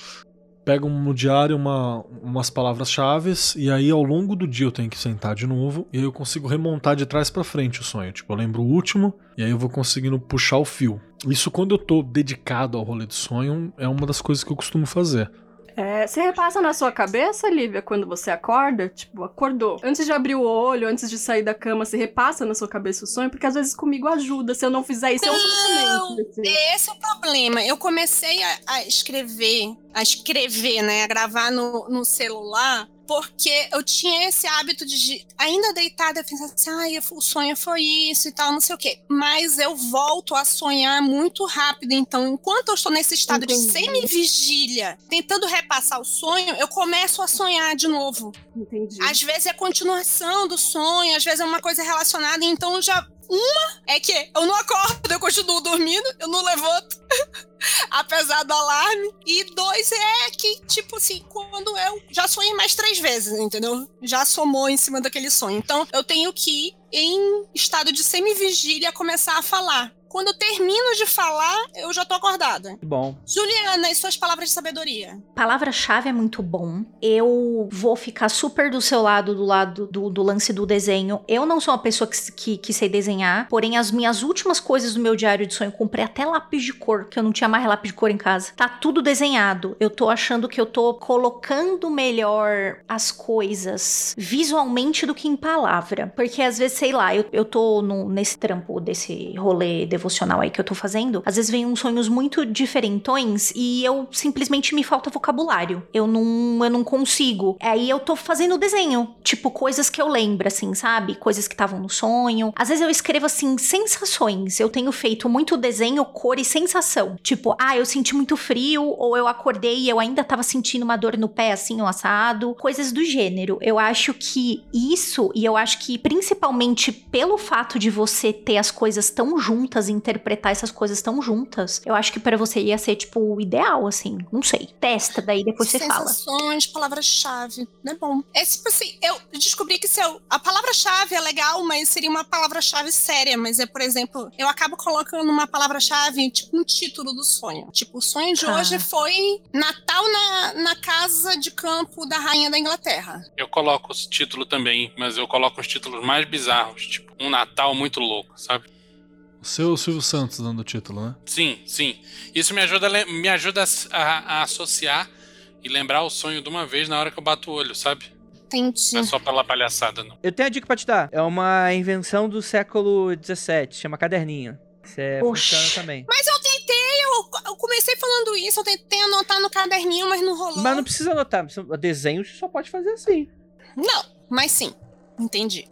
D: pego no diário uma, umas palavras-chave e aí ao longo do dia eu tenho que sentar de novo e aí eu consigo remontar de trás pra frente o sonho. Tipo, eu lembro o último e aí eu vou conseguindo puxar o fio. Isso quando eu tô dedicado ao rolê de sonho é uma das coisas que eu costumo fazer.
F: É, você repassa na sua cabeça, Lívia, quando você acorda? Tipo, acordou. Antes de abrir o olho, antes de sair da cama, você repassa na sua cabeça o sonho? Porque às vezes comigo ajuda. Se eu não fizer isso, é um
E: Não,
F: sofrimento. assim.
E: Esse é o problema. Eu comecei a, a escrever, a escrever, né? A gravar no, no celular, porque eu tinha esse hábito de, ainda deitada, eu pensava assim, ai, o sonho foi isso e tal, não sei o quê. Mas eu volto a sonhar muito rápido. Então, enquanto eu estou nesse estado de
F: Entendi.
E: semi-vigília, tentando repassar o sonho, eu começo a sonhar de novo.
F: Entendi.
E: Às vezes é continuação do sonho, às vezes é uma coisa relacionada, então já. Uma é que eu não acordo, eu continuo dormindo, eu não levanto, apesar do alarme. E dois é que, tipo assim, quando eu já sonhei mais três vezes, entendeu? Já somou em cima daquele sonho. Então eu tenho que, em estado de semivigília, começar a falar quando eu termino de falar, eu já tô acordada.
B: Bom.
E: Juliana, e suas palavras de sabedoria?
A: Palavra-chave é muito bom. Eu vou ficar super do seu lado, do lado do, do lance do desenho. Eu não sou uma pessoa que, que, que sei desenhar, porém as minhas últimas coisas do meu diário de sonho, eu comprei até lápis de cor, que eu não tinha mais lápis de cor em casa. Tá tudo desenhado. Eu tô achando que eu tô colocando melhor as coisas visualmente do que em palavra. Porque às vezes, sei lá, eu, eu tô no, nesse trampo desse rolê devocional aí que eu tô fazendo. Às vezes vem uns sonhos muito diferentões e eu simplesmente me falta vocabulário. Eu não, eu não consigo. Aí eu tô fazendo desenho. Tipo, coisas que eu lembro, assim, sabe? Coisas que estavam no sonho. Às vezes eu escrevo assim, sensações. Eu tenho feito muito desenho, cor e sensação. Tipo, ah, eu senti muito frio, ou eu acordei e eu ainda tava sentindo uma dor no pé, assim, ou assado. Coisas do gênero. Eu acho que isso, e eu acho que principalmente pelo fato de você ter as coisas tão juntas, interpretar essas coisas tão juntas, eu acho que para você ia ser, tipo, o ideal, assim. Não sei. Testa, daí depois você fala.
E: Sensações, palavra-chave. É bom. É tipo assim, eu descobri que se eu, a palavra-chave é legal, mas seria uma palavra-chave séria. Mas é, por exemplo, eu acabo colocando uma palavra-chave, tipo um título do sonho. Tipo, o sonho de
A: Ah.
E: hoje foi Natal na, na casa de campo da rainha da Inglaterra.
C: Eu coloco os títulos também, mas eu coloco os títulos mais bizarros, tipo um Natal muito louco, sabe?
D: O seu Silvio Santos dando o título, né?
C: Sim, sim. Isso me ajuda, me ajuda a, a associar e lembrar o sonho de uma vez na hora que eu bato o olho, sabe?
E: Entendi.
C: Não é só pela palhaçada, não.
B: Eu tenho a dica pra te dar. É uma invenção do século XVII, chama caderninho. Isso é, funciona também.
E: Mas eu tentei, eu, eu comecei falando isso, eu tentei anotar no caderninho, mas não rolou.
B: Mas não precisa anotar. Desenho você só pode fazer assim.
E: Não, mas sim. Entendi.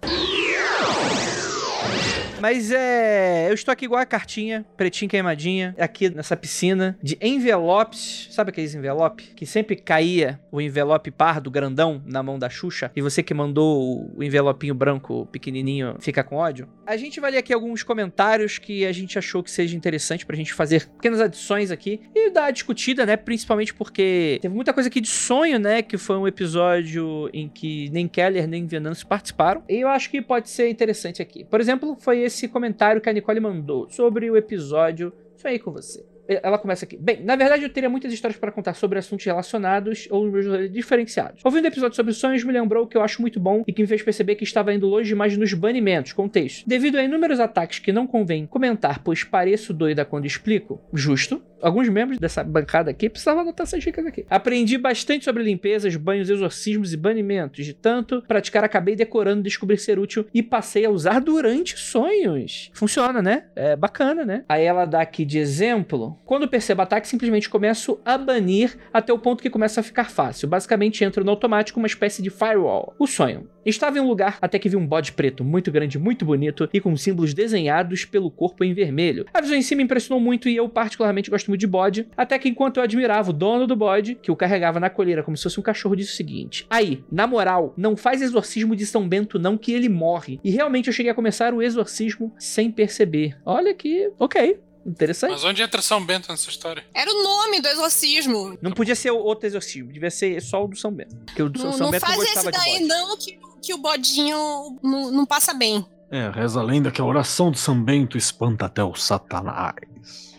B: Mas é. Eu estou aqui igual a cartinha, pretinha queimadinha, aqui nessa piscina de envelopes. Sabe aqueles envelopes? Que sempre caía o envelope pardo, grandão, na mão da Xuxa. E você que mandou o envelopinho branco pequenininho fica com ódio. A gente vai ler aqui alguns comentários que a gente achou que seja interessante pra gente fazer pequenas adições aqui e dar a discutida, né? Principalmente porque teve muita coisa aqui de sonho, né? Que foi um episódio em que nem Keller nem Venâncio participaram. E eu acho que pode ser interessante aqui. Por exemplo, foi esse comentário que a Nicole mandou sobre o episódio Sonhei com você. Ela começa aqui. Bem, na verdade eu teria muitas histórias para contar sobre assuntos relacionados ou diferenciados. Ouvindo o episódio sobre sonhos me lembrou que eu acho muito bom e que me fez perceber que estava indo longe demais nos banimentos. Contexto. Devido a inúmeros ataques que não convém comentar, pois pareço doida quando explico, justo. Alguns membros dessa bancada aqui precisavam anotar essas dicas aqui. Aprendi bastante sobre limpezas, banhos, exorcismos e banimentos. De tanto praticar, acabei decorando, descobrir ser útil e passei a usar durante sonhos. Funciona, né? É bacana, né? Aí ela dá aqui de exemplo. Quando percebo ataque, simplesmente começo a banir até o ponto que começa a ficar fácil. Basicamente entro no automático uma espécie de firewall. O sonho. Estava em um lugar até que vi um bode preto, muito grande, muito bonito e com símbolos desenhados pelo corpo em vermelho. A visão em si me impressionou muito e eu particularmente gosto muito de bode, até que enquanto eu admirava o dono do bode, que o carregava na coleira como se fosse um cachorro, disse o seguinte: Aí, na moral, não faz exorcismo de São Bento não que ele morre. E realmente eu cheguei a começar o exorcismo sem perceber. Olha que, ok, interessante.
C: Mas onde entra São Bento nessa história?
E: Era o nome do exorcismo.
B: Não podia ser outro exorcismo, devia ser só o do São Bento. Porque o do
E: Não,
B: São
E: não
B: Bento não
E: faz esse
B: gostava de
E: daí,
B: bode.
E: não, que, que o bodinho não, não passa bem.
D: É, reza a lenda que a oração de São Bento espanta até o Satanás.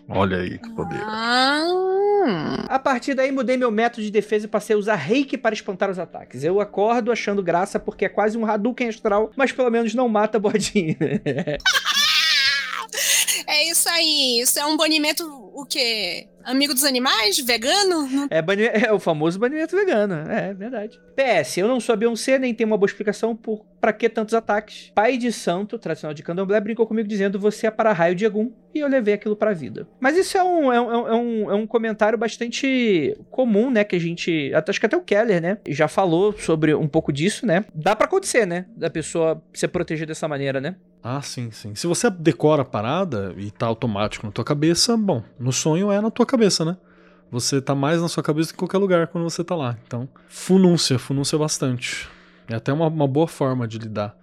D: Olha aí que poder.
E: Ah,
B: A partir daí mudei meu método de defesa e passei a usar reiki para espantar os ataques. Eu acordo achando graça porque é quase um Hadouken astral, mas pelo menos não mata bodinho.
E: é isso aí. Isso é um banimento, o quê? Amigo dos animais? Vegano?
B: É, bani- é o famoso banimento vegano. É verdade. PS, eu não sou a Beyoncé, nem tenho uma boa explicação por pra que tantos ataques. Pai de santo, tradicional de candomblé, brincou comigo dizendo você é para raio de Egum e eu levei aquilo pra vida. Mas isso é um, é um, é um, é um comentário bastante comum, né? Que a gente. Acho que até o Keller, né? Já falou sobre um pouco disso, né? Dá pra acontecer, né? Da pessoa se proteger dessa maneira, né?
D: Ah, sim, sim. Se você decora a parada e tá automático na tua cabeça, bom, no sonho é na tua cabeça, né? Você tá mais na sua cabeça que em qualquer lugar quando você tá lá. Então, funúncia, funúncia bastante. É até uma, uma boa forma de lidar.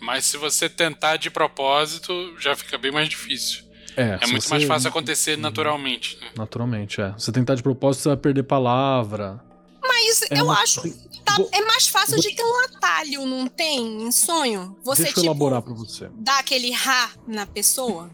C: Mas se você tentar de propósito, já fica bem mais difícil.
D: É,
C: É muito
D: você-
C: mais fácil acontecer naturalmente. né?
D: Naturalmente, é. Você tentar de propósito, você vai perder palavra.
E: Mas
D: É
E: eu
D: uma-
E: acho tá-
D: Vou-
E: é mais fácil
D: vou
E: de ter um atalho, não tem? Em sonho? Você,
D: Deixa eu
E: tipo,
D: elaborar pra você.
E: dá aquele ra na pessoa?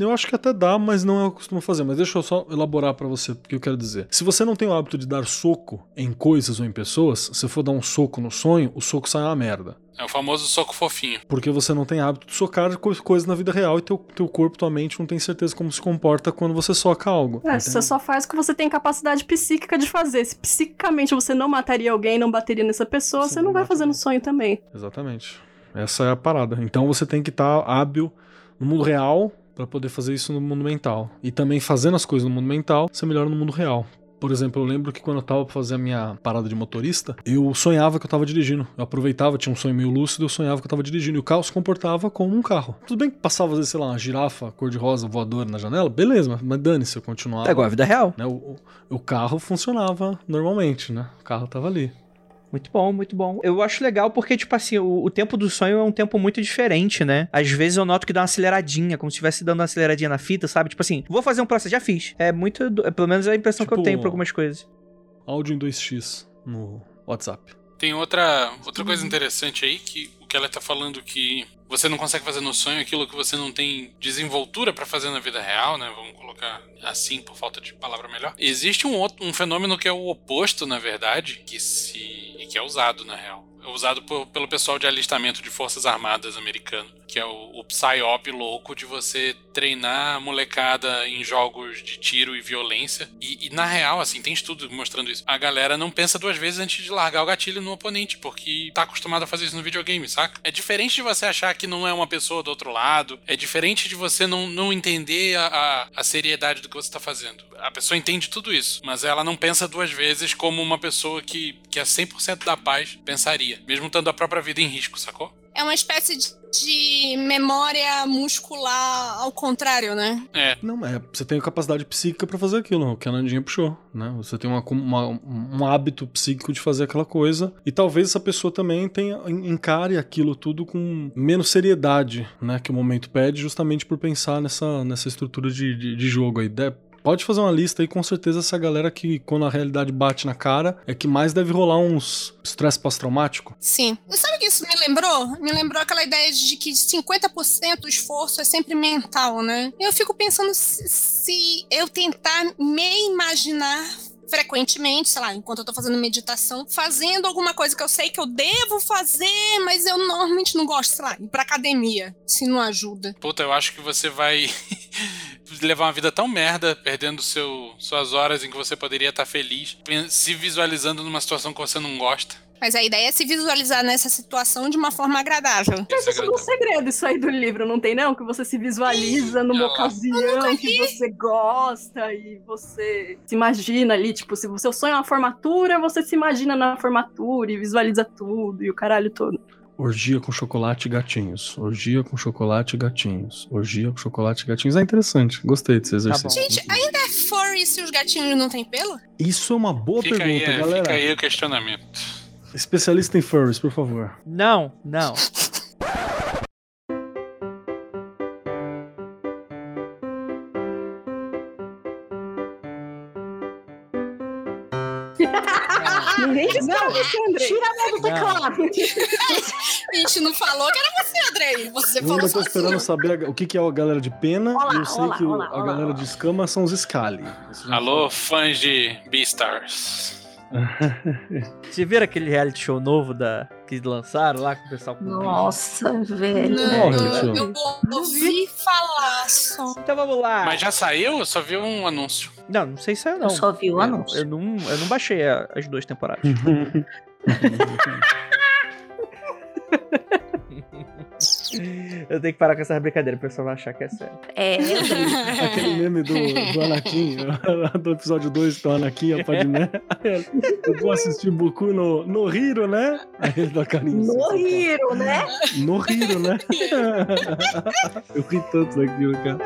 D: Eu acho que até dá, mas não é o que eu costumo fazer. Mas deixa eu só elaborar pra você o que eu quero dizer. Se você não tem o hábito de dar soco em coisas ou em pessoas, se for dar um soco no sonho, o soco sai uma merda.
C: É o famoso soco fofinho.
D: Porque você não tem hábito de socar co- coisas na vida real e teu, teu corpo, tua mente não tem certeza como se comporta quando você soca algo.
F: É, você só faz o que você tem capacidade psíquica de fazer. Se psiquicamente você não mataria alguém, não bateria nessa pessoa,
D: Você
F: você não
D: não
F: vai fazer no sonho também.
D: Exatamente. Essa é a parada. Então você tem que estar hábil no mundo real pra poder fazer isso no mundo mental. E também fazendo as coisas no mundo mental, você melhora no mundo real. Por exemplo, eu lembro que quando eu tava pra fazer a minha parada de motorista, eu sonhava que eu tava dirigindo. Eu aproveitava, tinha um sonho meio lúcido, eu sonhava que eu tava dirigindo. E o carro se comportava como um carro. Tudo bem que passava, às vezes, sei lá, uma girafa cor-de-rosa voadora na janela, beleza, mas- mas dane-se, eu continuava.
B: É igual a vida real.
D: né? O, o- o carro funcionava normalmente, né? O carro tava ali.
B: Muito bom, muito bom. Eu acho legal porque, tipo assim, o, o tempo do sonho é um tempo muito diferente, né? Às vezes eu noto que dá uma aceleradinha, como se estivesse dando uma aceleradinha na fita, sabe? Tipo assim, vou fazer um processo, já fiz. É muito. do- é, pelo menos é a impressão que eu
D: Tipo-
B: tenho pra algumas coisas.
D: Áudio em 2x no WhatsApp.
C: Tem outra, outra coisa interessante aí, que o Keller tá falando que você não consegue fazer no sonho aquilo que você não tem desenvoltura pra fazer na vida real, né? Vamos colocar assim, por falta de palavra melhor. Existe um, outro, um fenômeno que é o oposto, na verdade, que se que é usado, na real. É usado por- pelo pessoal de alistamento de forças armadas americano, que é o, o psyop louco de você treinar molecada em jogos de tiro e violência. E, e, na real, assim, tem estudo mostrando isso. A galera não pensa duas vezes antes de largar o gatilho no oponente, porque tá acostumado a fazer isso no videogame, saca? É diferente de você achar que não é uma pessoa do outro lado, é diferente de você não, não entender a, a, a seriedade do que você tá fazendo. A pessoa entende tudo isso, mas ela não pensa duas vezes como uma pessoa que, que é 100% da paz pensaria, mesmo estando a própria vida em risco, sacou?
E: É uma espécie de, de memória muscular ao contrário, né?
C: É,
D: Não, é, você tem a capacidade psíquica pra fazer aquilo, o que a Nandinha puxou, né? Você tem uma, uma- um hábito psíquico de fazer aquela coisa, e talvez essa pessoa também tenha, en- encare aquilo tudo com menos seriedade, né? Que o momento pede, justamente por pensar nessa, nessa estrutura de, de, de jogo aí. De- Pode fazer uma lista aí, com certeza essa galera que, quando a realidade bate na cara, é que mais deve rolar uns estresse pós-traumático.
E: Sim. E sabe o que isso me lembrou? Me lembrou aquela ideia de que 50% do esforço é sempre mental, né? Eu fico pensando se, se eu tentar me imaginar frequentemente, sei lá, enquanto eu tô fazendo meditação, fazendo alguma coisa que eu sei que eu devo fazer, mas eu normalmente não gosto, sei lá, ir pra academia, se não ajuda.
C: Puta, eu acho que você vai levar uma vida tão merda, perdendo seu, suas horas em que você poderia estar feliz, pen- se visualizando numa situação que você não gosta.
E: Mas a ideia é se visualizar nessa situação de uma forma agradável.
F: Mas isso é um segredo, isso aí do livro, não tem não? Que você se visualiza numa
C: lá.
F: ocasião que você gosta e você se imagina ali, tipo, se o seu sonho é uma formatura, você se imagina na formatura e visualiza tudo e o caralho todo.
D: Orgia com chocolate e gatinhos. Orgia com chocolate e gatinhos. Orgia com chocolate e gatinhos. É interessante. Gostei desse exercício.
E: Gente, ainda é furry se os gatinhos não têm pelo?
D: Isso é uma boa
C: Fica aí,
D: pergunta,
C: é,
D: galera.
C: fica aí o questionamento.
D: Especialista em furries, por favor.
B: Não, não.
F: Ninguém disse pra você, Andrei.
A: Tira a mão do teclado.
E: A gente não falou que era você, Andrei. Você
D: Eu
E: falou
D: ainda tô esperando saber a- o que que é a galera de pena
A: Olá,
D: e eu sei
A: olá,
D: que
A: olá,
D: a
A: olá,
D: galera
A: olá.
D: de escama são os Scali.
C: Alô, fãs de Beastars.
B: Você viram aquele reality show novo da, que lançaram lá com o pessoal? com-
A: Nossa, velho.
E: Não, eu, eu ouvi falar só.
B: Então vamos lá.
C: Mas já saiu? Eu só vi um anúncio.
B: Não, não sei se é não.
A: Eu só vi o
B: Eu-
A: anúncio.
B: Eu, não, eu não baixei a- as duas temporadas. eu tenho que parar com essa brincadeira, o pessoal vai achar que é sério.
A: É,
D: Aquele meme do, do Anakin, do episódio 2, do Anakin, a Padmé. Eu vou assistir Boku no, no Hiro, né? Aí ele dá carinho. assim,
A: no
D: sabe?
A: Hiro, né?
D: No Hiro, né? Eu ri tanto daquilo, cara.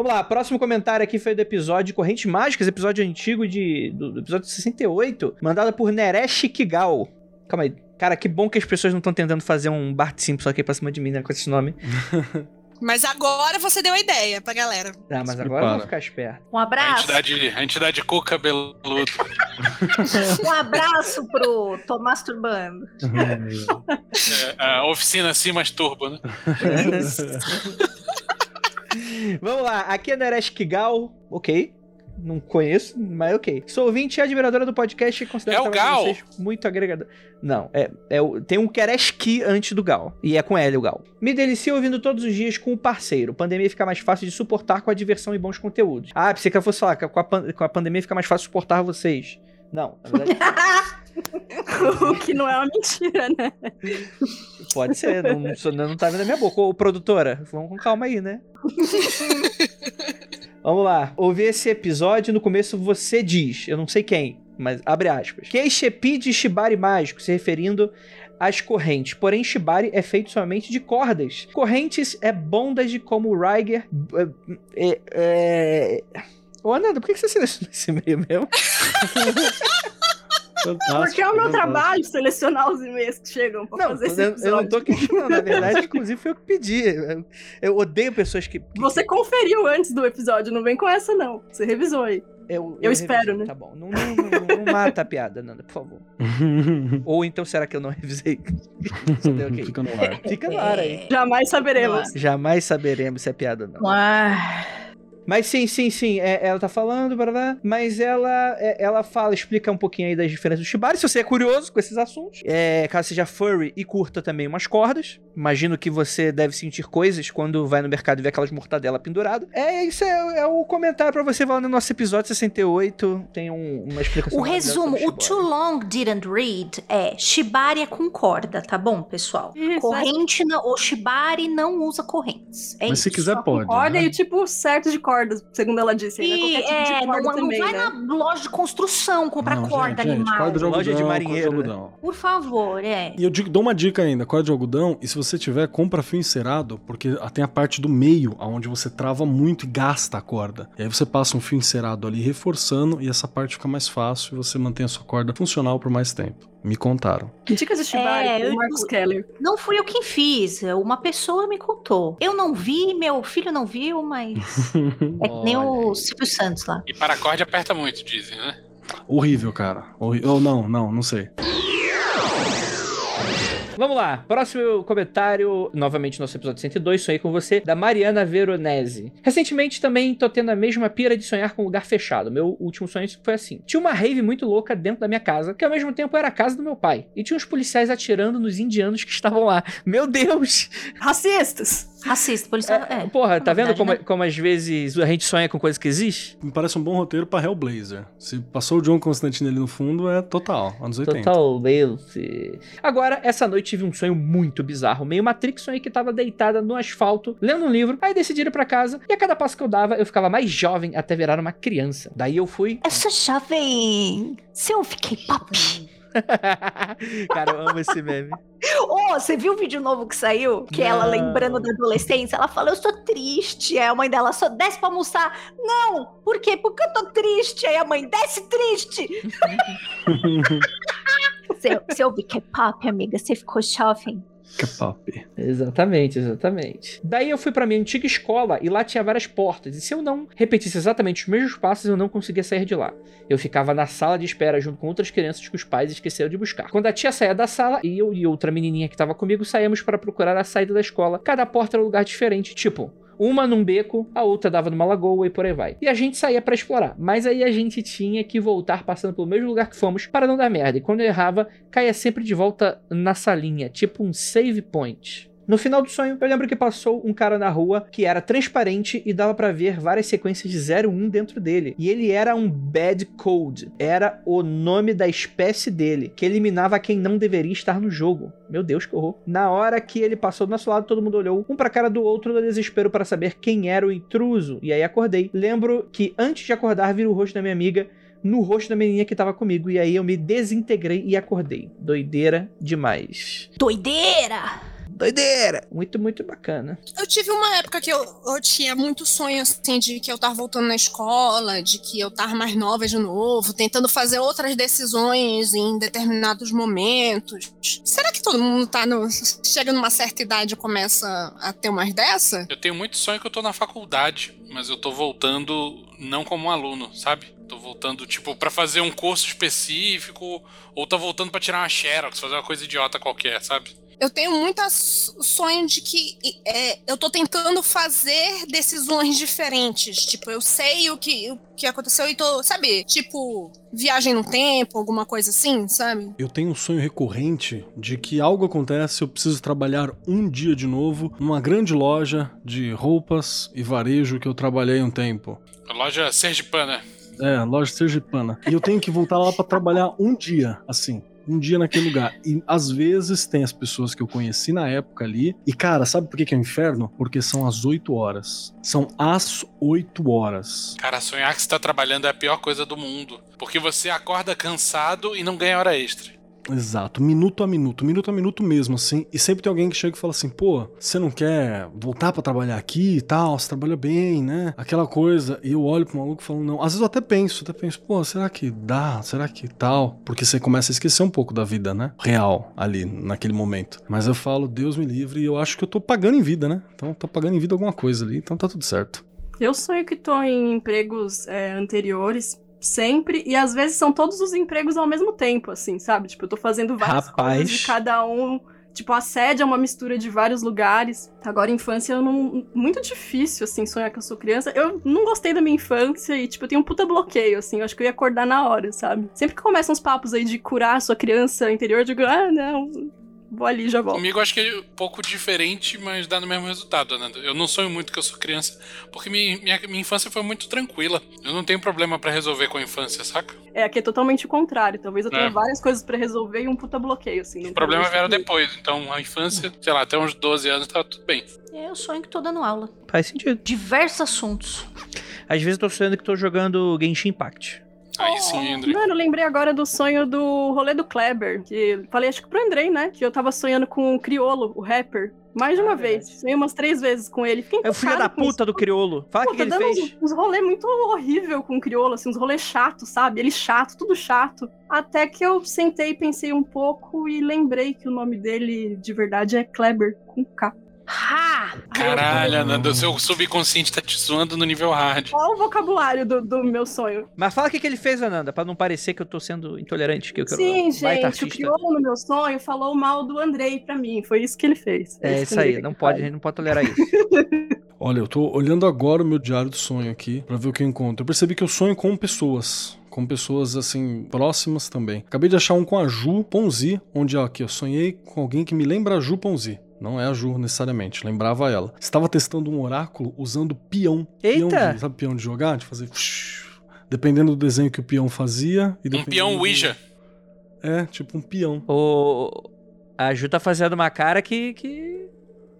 B: Vamos lá, próximo comentário aqui foi do episódio Correntes Mágicas, episódio antigo de, do, do episódio 68, mandado por Neresh Kigal. Calma aí. Cara, que bom que as pessoas não estão tentando fazer um Bart Simpson aqui pra cima de mim, né, com esse nome.
E: Mas agora você deu a ideia pra galera.
B: Ah, mas
D: Se
B: agora eu vou ficar esperto.
A: Um
C: A
A: abraço.
C: entidade, a entidade cu cabeludo.
A: Um abraço pro Tô Masturbando.
C: É, a oficina se masturba, né?
B: Vamos lá, aqui é Neresh Kigal, ok. Não conheço, mas ok. Sou ouvinte e admiradora do podcast e considero
C: É o
B: de
C: Gal.
B: vocês muito agregador. Não, é, é o- tem um Kereski antes do Gal. E é com L o Gal. Me delicio ouvindo todos os dias com o parceiro. Pandemia fica mais fácil de suportar com a diversão e bons conteúdos. Ah, pensei que eu fosse falar que com a, pan- com a pandemia fica mais fácil suportar vocês. Não, na verdade
F: o que não é uma mentira, né?
B: pode ser, não, não, tá vendo a minha boca. Ô, produtora, vamos com calma aí, né? Vamos lá. Ouvi esse episódio no começo você diz, eu não sei quem, mas abre aspas. Keishepi de Shibari mágico, se referindo às correntes. Porém, Shibari é feito somente de cordas. Correntes é bondas de como Riger. É, é... Ô, Ananda, por que você selecionou esse e-mail mesmo?
D: Fantástico,
F: Porque é o meu
D: fantástico.
F: trabalho selecionar os e-mails que chegam pra
B: Não,
F: fazer esse
B: eu, eu
F: episódio.
B: não tô questionando. Na verdade, inclusive, foi eu que pedi. Eu, eu odeio pessoas que. que-
F: Você conferiu antes do episódio, não vem com essa, não. Você revisou aí.
B: Eu,
F: Eu espero, né?
B: Tá bom. Não, não, não, não mata a piada, Nanda, por favor. Ou então será que eu não revisei?
D: Fica no ar.
B: Fica no ar aí.
F: Jamais saberemos.
B: Jamais saberemos se é piada ou não.
A: Ah,
B: Mas sim, sim, sim. é- ela tá falando, blá, mas ela, é- ela fala, explica um pouquinho aí das diferenças do Shibari. Se você é curioso com esses assuntos, é, caso seja furry e curta também umas cordas. Imagino que você deve sentir coisas quando vai no mercado e vê aquelas mortadela pendurada. É, isso é, é o comentário pra você lá no nosso episódio 68. Tem um- uma explicação.
A: o resumo, o. Too Long Didn't Read é Shibari é com corda, tá bom, pessoal?
F: Isso,
A: Corrente, não, o Shibari não usa correntes. É
D: Mas
A: isso.
D: se quiser, pode.
F: corda
D: né?
F: e o tipo certo de cordas, segundo ela disse. Ainda
A: E,
F: tipo
A: é,
F: de
A: não, não
F: também,
A: vai
F: né?
A: na loja de construção comprar
D: Não,
A: corda,
D: gente,
A: animal.
D: corda de algodão,
B: Loja de
D: corda
B: marinheiro, né?
D: algodão.
A: Por favor, é.
D: E eu digo, dou uma dica ainda, corda de algodão, e se você tiver, compra fio encerado, porque tem a parte do meio, onde você trava muito e gasta a corda. E aí você passa um fio encerado ali reforçando, e essa parte fica mais fácil e você mantém a sua corda funcional por mais tempo. Me contaram.
F: Dicas de Shibari
A: É, eu-
F: o Marcos Keller.
A: Não fui eu quem fiz, uma pessoa me contou. Eu não vi, meu filho não viu, mas é que nem o Silvio Santos lá.
C: E paracorde aperta muito, dizem, né?
D: Horrível, cara. Horri- Ou não, não, não sei.
B: Vamos lá, próximo comentário, novamente nosso episódio 102, Sonhei com Você, da Mariana Veronese. Recentemente também tô tendo a mesma pira de sonhar com um lugar fechado. Meu último sonho foi assim. Tinha uma rave muito louca dentro da minha casa, que ao mesmo tempo era a casa do meu pai. E tinha uns policiais atirando nos indianos que estavam lá. Meu Deus!
F: Racistas!
A: Racista, policial. É,
B: Porra, tá vendo
A: verdade,
B: como,
A: né?
B: como às vezes a gente sonha com coisas que existem?
D: Me parece um bom roteiro pra Hellblazer. Se passou o John Constantine ali no fundo, é total, anos 80.
B: Totalmente. Agora, essa noite tive um sonho muito bizarro. Meio Matrix, sonhei que tava deitada no asfalto, lendo um livro. Aí decidi ir pra casa. E a cada passo que eu dava, eu ficava mais jovem até virar uma criança. Daí eu fui.
A: Eu sou jovem. Se eu fiquei pop.
B: Cara, eu amo esse meme.
A: Ô, você viu o vídeo novo que saiu? Que ela
B: Não.
A: lembrando da adolescência, ela fala, eu sou triste. Aí a mãe dela só desce pra almoçar. Não, por quê? Porque eu tô triste. Aí a mãe, desce triste. se, eu, se eu vi K-pop, amiga, você ficou jovem.
D: K-pop.
B: Exatamente, exatamente. Daí eu fui pra minha antiga escola e lá tinha várias portas. E se eu não repetisse exatamente os mesmos passos, eu não conseguia sair de lá. Eu ficava na sala de espera junto com outras crianças que os pais esqueceram de buscar. Quando a tia saía da sala, e eu e outra menininha que tava comigo saíamos para procurar a saída da escola. Cada porta era um lugar diferente, tipo, uma num beco, a outra dava numa lagoa e por aí vai. E a gente saía pra explorar, mas aí a gente tinha que voltar passando pelo mesmo lugar que fomos para não dar merda. E quando eu errava, caía sempre de volta na salinha, tipo um save point. No final do sonho, eu lembro que passou um cara na rua que era transparente e dava pra ver várias sequências de 01 dentro dele. E ele era um Bad Code. Era o nome da espécie dele, que eliminava quem não deveria estar no jogo. Meu Deus, que horror. Na hora que ele passou do nosso lado, todo mundo olhou um pra cara do outro no desespero para saber quem era o intruso. E aí acordei. Lembro que antes de acordar, vi o rosto da minha amiga no rosto da menina que tava comigo. E aí eu me desintegrei e acordei. Doideira demais.
A: Doideira!
B: Doideira! Muito, muito bacana.
E: Eu tive uma época que eu, eu tinha muito sonho, assim, de que eu tava voltando na escola, de que eu tava mais nova de novo, tentando fazer outras decisões em determinados momentos. Será que todo mundo tá no. chega numa certa idade e começa a ter umas dessa?
C: Eu tenho muito sonho que eu tô na faculdade, mas eu tô voltando não como um aluno, sabe? Tô voltando, tipo, pra fazer um curso específico, ou tô voltando pra tirar uma Xerox, fazer uma coisa idiota qualquer, sabe?
E: Eu tenho muito sonho de que é, eu tô tentando fazer decisões diferentes. Tipo, eu sei o que, o que aconteceu e tô, sabe? Tipo, viagem no tempo, alguma coisa assim, sabe?
D: Eu tenho um sonho recorrente de que algo acontece, eu preciso trabalhar um dia de novo numa grande loja de roupas e varejo que eu trabalhei um tempo.
C: A loja Sergipana.
D: É, loja sergipana. E eu tenho que voltar lá pra trabalhar um dia, assim. Um dia naquele lugar. E às vezes tem as pessoas que eu conheci na época ali. E cara, sabe por que, é um inferno? Porque são às 8 horas. São às 8 horas.
C: Cara, sonhar que você tá trabalhando é a pior coisa do mundo. Porque você acorda cansado e não ganha hora extra.
D: Exato, minuto a minuto, minuto a minuto mesmo, assim. E sempre tem alguém que chega e fala assim: pô, você não quer voltar pra trabalhar aqui e tal? Você trabalha bem, né? Aquela coisa. E eu olho pro maluco e falo: não. Às vezes eu até penso, até penso: pô, será que dá? Será que tal? Porque você começa a esquecer um pouco da vida, né? Real, ali, naquele momento. Mas eu falo: Deus me livre, e eu acho que eu tô pagando em vida, né? Então eu tô pagando em vida alguma coisa ali, então tá tudo certo.
F: Eu sonho que tô em empregos é, anteriores sempre, e às vezes são todos os empregos ao mesmo tempo, assim, sabe? Tipo, eu tô fazendo várias
B: Rapaz.
F: coisas de cada um. Tipo, a sede é uma mistura de vários lugares. Agora, infância, eu não. Muito difícil, assim, sonhar que eu sou criança. Eu não gostei da minha infância e, tipo, eu tenho um puta bloqueio, assim. Eu acho que eu ia acordar na hora, sabe? Sempre que começam uns papos aí de curar a sua criança interior, eu digo, ah, não. Vou ali já volto.
C: Comigo acho que é um pouco diferente, mas dá no mesmo resultado, Ananda. Eu não sonho muito que eu sou criança, porque minha, minha, minha infância foi muito tranquila. Eu não tenho problema pra resolver com a infância, saca?
F: É, aqui é totalmente o contrário. Talvez eu tenha
C: É.
F: várias coisas pra resolver e um puta bloqueio, assim.
C: Os problemas vieram depois, então a infância, sei lá, até uns 12 anos tava tudo bem.
A: Eu sonho que tô dando aula.
B: Faz sentido.
A: Diversos assuntos.
B: Às vezes eu tô sonhando que tô jogando Genshin Impact.
C: Aí sim, André.
F: Mano, eu lembrei agora do sonho do rolê do Kleber. Que falei, acho que pro Andrei, né? Que eu tava sonhando com o Criolo, o rapper. Mais de uma
B: Ah,
F: vez.
B: verdade.
F: Sonhei umas três vezes com ele. Fiquei
B: É o filho da puta
F: isso.
B: do criolo. Fala o que, que
F: tá
B: ele fez.
F: uns, uns rolê muito horrível com o Criolo, assim, uns rolê chato, sabe? Ele chato, tudo chato. Até que eu sentei, pensei um pouco e lembrei que o nome dele de verdade é Kleber, com K.
A: Ha!
C: Caralho, Ananda, o seu subconsciente tá te zoando no nível hard.
F: Qual o vocabulário do, do meu sonho?
B: Mas fala o que, que ele fez, Ananda, pra não parecer que eu tô sendo intolerante. Que eu
F: Sim, gente, o. Criolo no meu sonho falou mal do Andrei pra mim. Foi isso que ele fez.
B: É isso aí, não pode, a gente não pode tolerar isso.
D: Olha, eu tô olhando agora o meu diário do sonho aqui pra ver o que eu encontro. Eu percebi que eu sonho com pessoas. Com pessoas, assim, próximas também. Acabei de achar um com a Ju Ponzi, onde, ó, aqui, eu sonhei com alguém que me lembra a Ju Ponzi. Não é a Ju necessariamente, lembrava ela. Estava testando um oráculo usando peão. Peão
B: Eita!
D: de, sabe peão de jogar? De fazer. Dependendo do desenho que o peão fazia. E
C: Um peão
D: do-
C: Ouija.
D: É, tipo um peão.
B: O... A Ju tá fazendo uma cara que. que...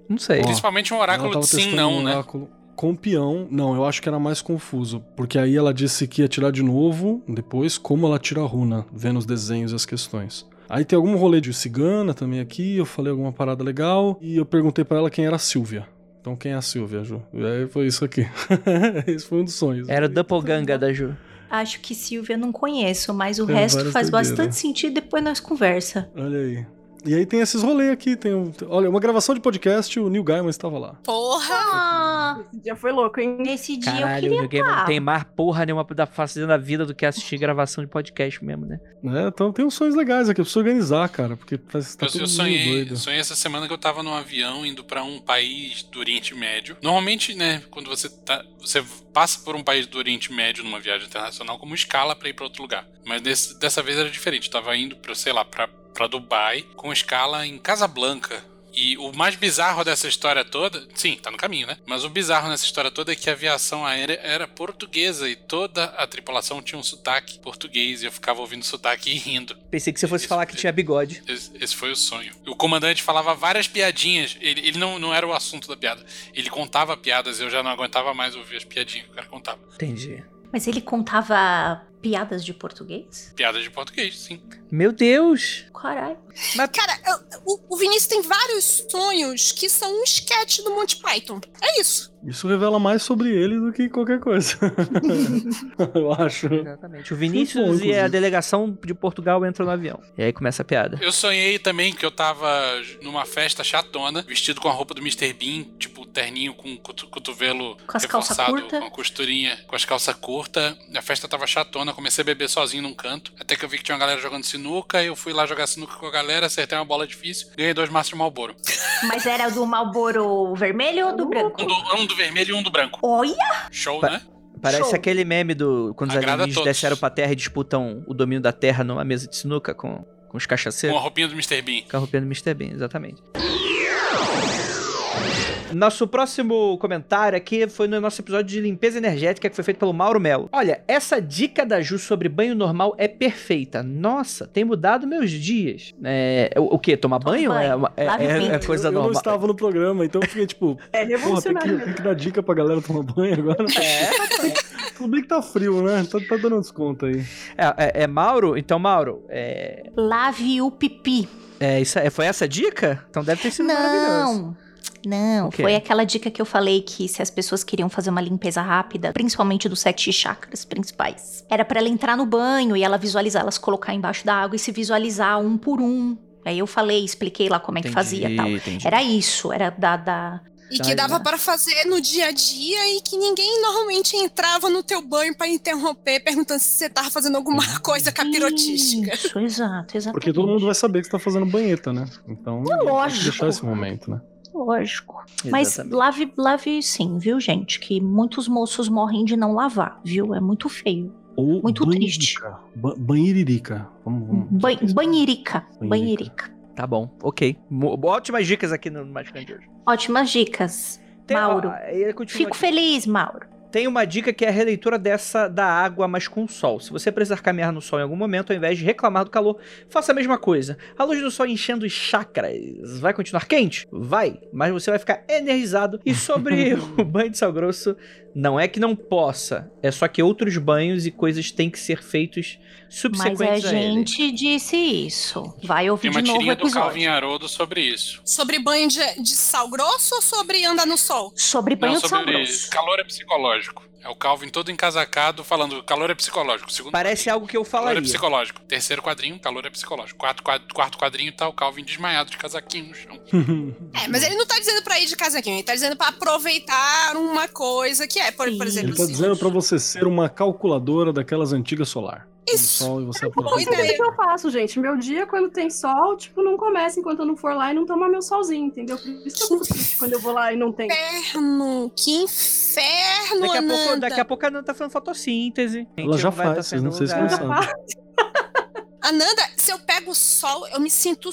B: Não sei.
D: Ó,
C: Principalmente um oráculo de sim, não,
D: um
C: né?
D: oráculo Com peão, não, eu acho que era mais confuso. Porque aí ela disse que ia tirar de novo, depois, como ela tira a runa, vendo os desenhos e as questões. Aí tem algum rolê de cigana também aqui, eu falei alguma parada legal, e eu perguntei pra ela quem era a Silvia. Então quem é a Silvia, Ju? E aí foi isso aqui. Esse foi um dos sonhos.
B: Era o Doppelganga da Ju.
A: Acho que Silvia não conheço, mas o
D: Tem
A: resto faz
D: doideiras.
A: bastante sentido depois nós conversa.
D: Olha aí. E aí tem esses rolês aqui, tem um, olha, uma gravação de podcast, o Neil Gaiman estava lá.
E: Porra!
A: Ah,
F: Esse dia foi louco, hein?
A: nesse dia eu
B: Caralho,
A: queria
B: o Game não
A: estar.
B: tem mais porra nenhuma da fazendo da vida do que assistir gravação de podcast mesmo, né?
D: É, então tem uns sonhos legais aqui, eu preciso organizar, cara, porque faz, tá
C: Eu,
D: todo
C: eu sonhei,
D: doido.
C: sonhei essa semana que eu tava num avião indo pra um país do Oriente Médio. Normalmente, né, quando você tá, você passa por um país do Oriente Médio numa viagem internacional como escala pra ir pra outro lugar. Mas desse- dessa vez era diferente. Eu tava indo pra, sei lá, pra, pra Dubai com escala em Casablanca. E o mais bizarro dessa história toda, sim, tá no caminho, né? Mas o bizarro nessa história toda é que a aviação aérea era portuguesa e toda a tripulação tinha um sotaque português e eu ficava ouvindo sotaque e rindo.
B: Pensei que você fosse
C: Isso,
B: falar que tinha bigode.
C: Esse, esse foi o sonho. O comandante falava várias piadinhas. Ele, ele não, não era o assunto da piada. Ele contava piadas e eu já não aguentava mais ouvir as piadinhas que o cara contava.
B: Entendi.
A: Mas ele contava Piadas de português?
C: Piada de português, sim.
B: Meu Deus!
A: Caralho.
E: Cara, eu- o, o Vinícius tem vários sonhos que são um sketch do Monty Python. É isso.
D: Isso revela mais sobre ele do que qualquer coisa. eu acho.
B: Exatamente. O Vinícius
D: bom,
B: e a
D: inclusive.
B: delegação de Portugal entram no avião. E aí começa a piada.
C: Eu sonhei também que eu tava numa festa chatona, vestido com a roupa do Mr. Bean, tipo terninho com cotovelo
A: Com as calças
C: reforçado,
A: curtas.
C: com a costurinha, com as calças curtas. A festa tava chatona, comecei a beber sozinho num canto, até que eu vi que tinha uma galera jogando sinuca, eu fui lá jogar sinuca com a galera, acertei uma bola difícil, ganhei dois maços de Malboro.
A: Mas era do Malboro vermelho ou do branco?
C: Um do, um do vermelho e um do branco.
A: Olha!
C: Show,
B: Pa-
C: né?
B: Parece
A: Show.
B: aquele meme do quando os
C: Agrada
B: alienígenas desceram pra Terra e disputam o domínio da Terra numa mesa de sinuca com, com os
C: Com
B: cachaceiros.
C: a roupinha do Mr. Bean.
B: Com a roupinha do Mr. Bean, exatamente. Nosso próximo comentário aqui foi no nosso episódio de limpeza energética que foi feito pelo Mauro Melo. Olha, essa dica da Ju sobre banho normal é perfeita. Nossa, tem mudado meus dias. É, o, o quê? Tomar
A: Toma
B: banho?
A: banho.
B: É, é- é- é coisa
D: eu, eu não
B: normal.
D: estava no programa, então eu fiquei tipo,
F: É
D: tem
F: revolucionário
D: que,
F: mesmo.
D: tem que dar dica pra galera tomar banho agora.
B: É,
D: Tudo bem que tá frio, né? Tá, tá dando desconto aí.
B: é, é- é Mauro? Então, Mauro, é,
A: Lave o pipi.
B: é isso, foi essa a dica? Então deve ter sido maravilhoso.
A: Não. Não,
B: O quê?
A: foi aquela dica que eu falei que se as pessoas queriam fazer uma limpeza rápida, principalmente dos sete chakras principais, era pra ela entrar no banho e ela visualizar, elas colocar embaixo da água e se visualizar um por um. Aí eu falei, expliquei lá como é que fazia e tal.
B: entendi.
A: Era isso, era da, da-
E: E
B: Tá,
E: que dava para fazer no dia a dia e que ninguém normalmente entrava no teu banho pra interromper, perguntando se você tava fazendo alguma coisa capirotística.
A: Isso, exato, exatamente.
D: Porque todo mundo vai saber que você tá fazendo banheta, né? Então, que
A: lógico.
D: deixar esse momento, né?
A: Lógico. Mas
B: Exatamente.
A: lave, lave sim, viu, gente? Que muitos moços morrem de não lavar, viu? É muito feio.
D: Ou
A: Muito triste.
D: banhirica. Ba banhiririca. Vamos, vamos.
A: Ban banhirica.
D: Banhirica.
A: Banhirica.
B: Tá bom, ok. Ótimas dicas aqui no Magicante de hoje.
A: Ótimas dicas.
B: Tem-
A: Mauro.
B: ó,
A: Fico
B: aqui.
A: feliz, Mauro.
B: Tem uma dica que é a releitura dessa da água, mas com sol. Se você precisar caminhar no sol em algum momento, ao invés de reclamar do calor, faça a mesma coisa. A luz do sol enchendo os chakras. Vai continuar quente? Vai, mas você vai ficar energizado. E sobre o banho de sal grosso, não é que não possa, é só que outros banhos e coisas têm que ser feitos
A: Mas a
B: subsequentes a ele.
A: gente disse isso. Vai ouvir
C: Tem uma
A: de novo o
C: tirinha do Calvin
A: episódio.
C: Haroldo sobre isso.
E: Sobre banho de, de sal grosso ou sobre andar no sol?
A: Sobre banho
C: Não,
A: de sal grosso.
C: calor é psicológico. É o Calvin todo encasacado falando calor é psicológico. Segundo
B: Parece algo que eu
C: Calor é
B: falaria.
C: psicológico. Terceiro quadrinho, calor é psicológico. Quarto, quadro- quarto quadrinho tá o Calvin desmaiado de casaquinho no chão.
E: É, mas ele não tá dizendo pra ir de casaquinho, ele tá dizendo pra aproveitar uma coisa que é, por, por exemplo,
D: Ele tá
E: assim,
D: dizendo pra você ser uma calculadora daquelas antigas solar.
E: Isso.
D: sol e você aproveita.
E: ideia.
F: É o que eu faço, gente. Meu dia, quando tem sol, tipo, não começa enquanto eu não for lá e não tomar meu solzinho, entendeu? Por isso que eu fico triste quando eu vou lá e não tem.
E: inferno, que inferno,
B: Daqui a, pouco,
E: Ananda.
B: daqui a pouco a Ananda tá fazendo fotossíntese.
D: Ela já
B: vai
D: faz,
B: tá
D: vocês não sei se não.
E: Ananda, se eu pego o sol, eu me sinto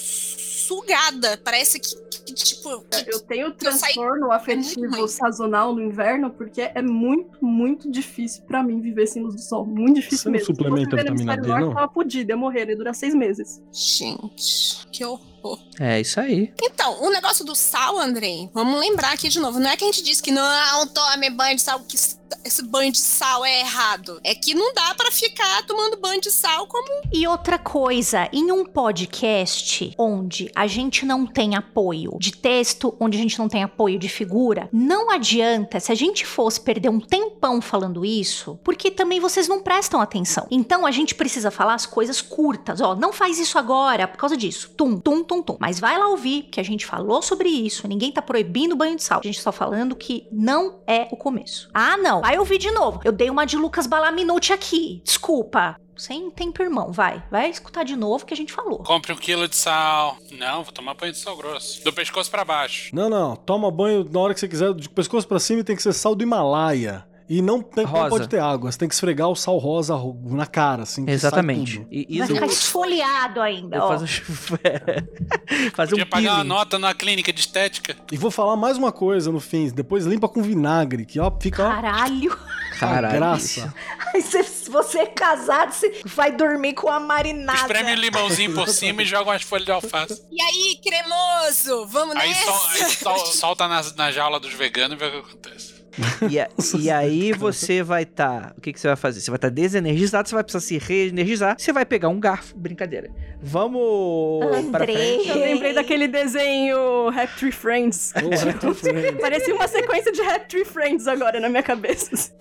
E: sugada. Parece que, que, tipo, que-
F: Eu tenho
E: Eu saí-
F: transtorno afetivo
E: ruim.
F: sazonal no inverno porque é muito, muito difícil pra mim viver sem luz do sol. Muito difícil
D: Você não
F: mesmo. Se
D: suplementa
F: no
D: vitamina D,
F: norte,
D: não?
F: Eu tava fodida, ia morrer, ia durar seis meses.
E: gente, que horror.
B: É isso aí.
E: Então, o negócio do sal, Andrei, vamos lembrar aqui de novo. Não é que a gente disse que não tome banho de sal, que esse banho de sal é errado. É que não dá pra ficar tomando banho de sal como
A: E outra coisa, em um podcast onde a gente não tem apoio de texto, onde a gente não tem apoio de figura, não adianta se a gente fosse perder um tempão falando isso, porque também vocês não prestam atenção. Então a gente precisa falar as coisas curtas. Ó, não faz isso agora por causa disso. Tum, tum, tum, tum. Mas vai lá ouvir, que a gente falou sobre isso. Ninguém tá proibindo banho de sal. A gente tá falando que não é o começo. Ah, não. Vai ouvir de novo. Eu dei uma de Lucas Balaminute aqui. Desculpa. Sem tempo, irmão. Vai. Vai escutar de novo que a gente falou.
C: Compre um quilo de sal. Não, vou tomar banho de sal grosso. Do pescoço pra baixo.
D: Não, não. Toma banho na hora que você quiser. De pescoço pra cima e tem que ser sal do Himalaia. E não, tem, não
B: Rosa.
D: pode ter água. Você tem que esfregar o sal rosa ro- na cara, assim.
B: Exatamente. E, e
A: Vai ficar esfoliado ainda, ó.
B: faço fazer
C: Podia
B: um
C: pagar uma nota na clínica de estética.
D: E vou falar mais uma coisa no fim. Depois limpa com vinagre, que ó, fica ó,
A: Caralho.
D: a
B: Caralho.
D: graça.
A: Aí você- se você é casado, você vai dormir com a marinada.
C: Espreme o limãozinho por cima e joga umas folhas de alface.
E: E aí, cremoso, vamos
C: Aí,
E: nessa?
C: sol, aí sol- solta na, na jaula dos veganos e vê o que acontece.
B: E, a- e aí você vai estar. o que, que você vai fazer? Você vai estar desenergizado, você vai precisar se reenergizar. Você vai pegar um garfo. Brincadeira. Vamos para
A: Andrei.
B: frente.
F: Eu lembrei daquele desenho Happy Tree Friends.
D: Porra, Friends.
F: Parecia uma sequência de Happy Tree Friends agora na minha cabeça.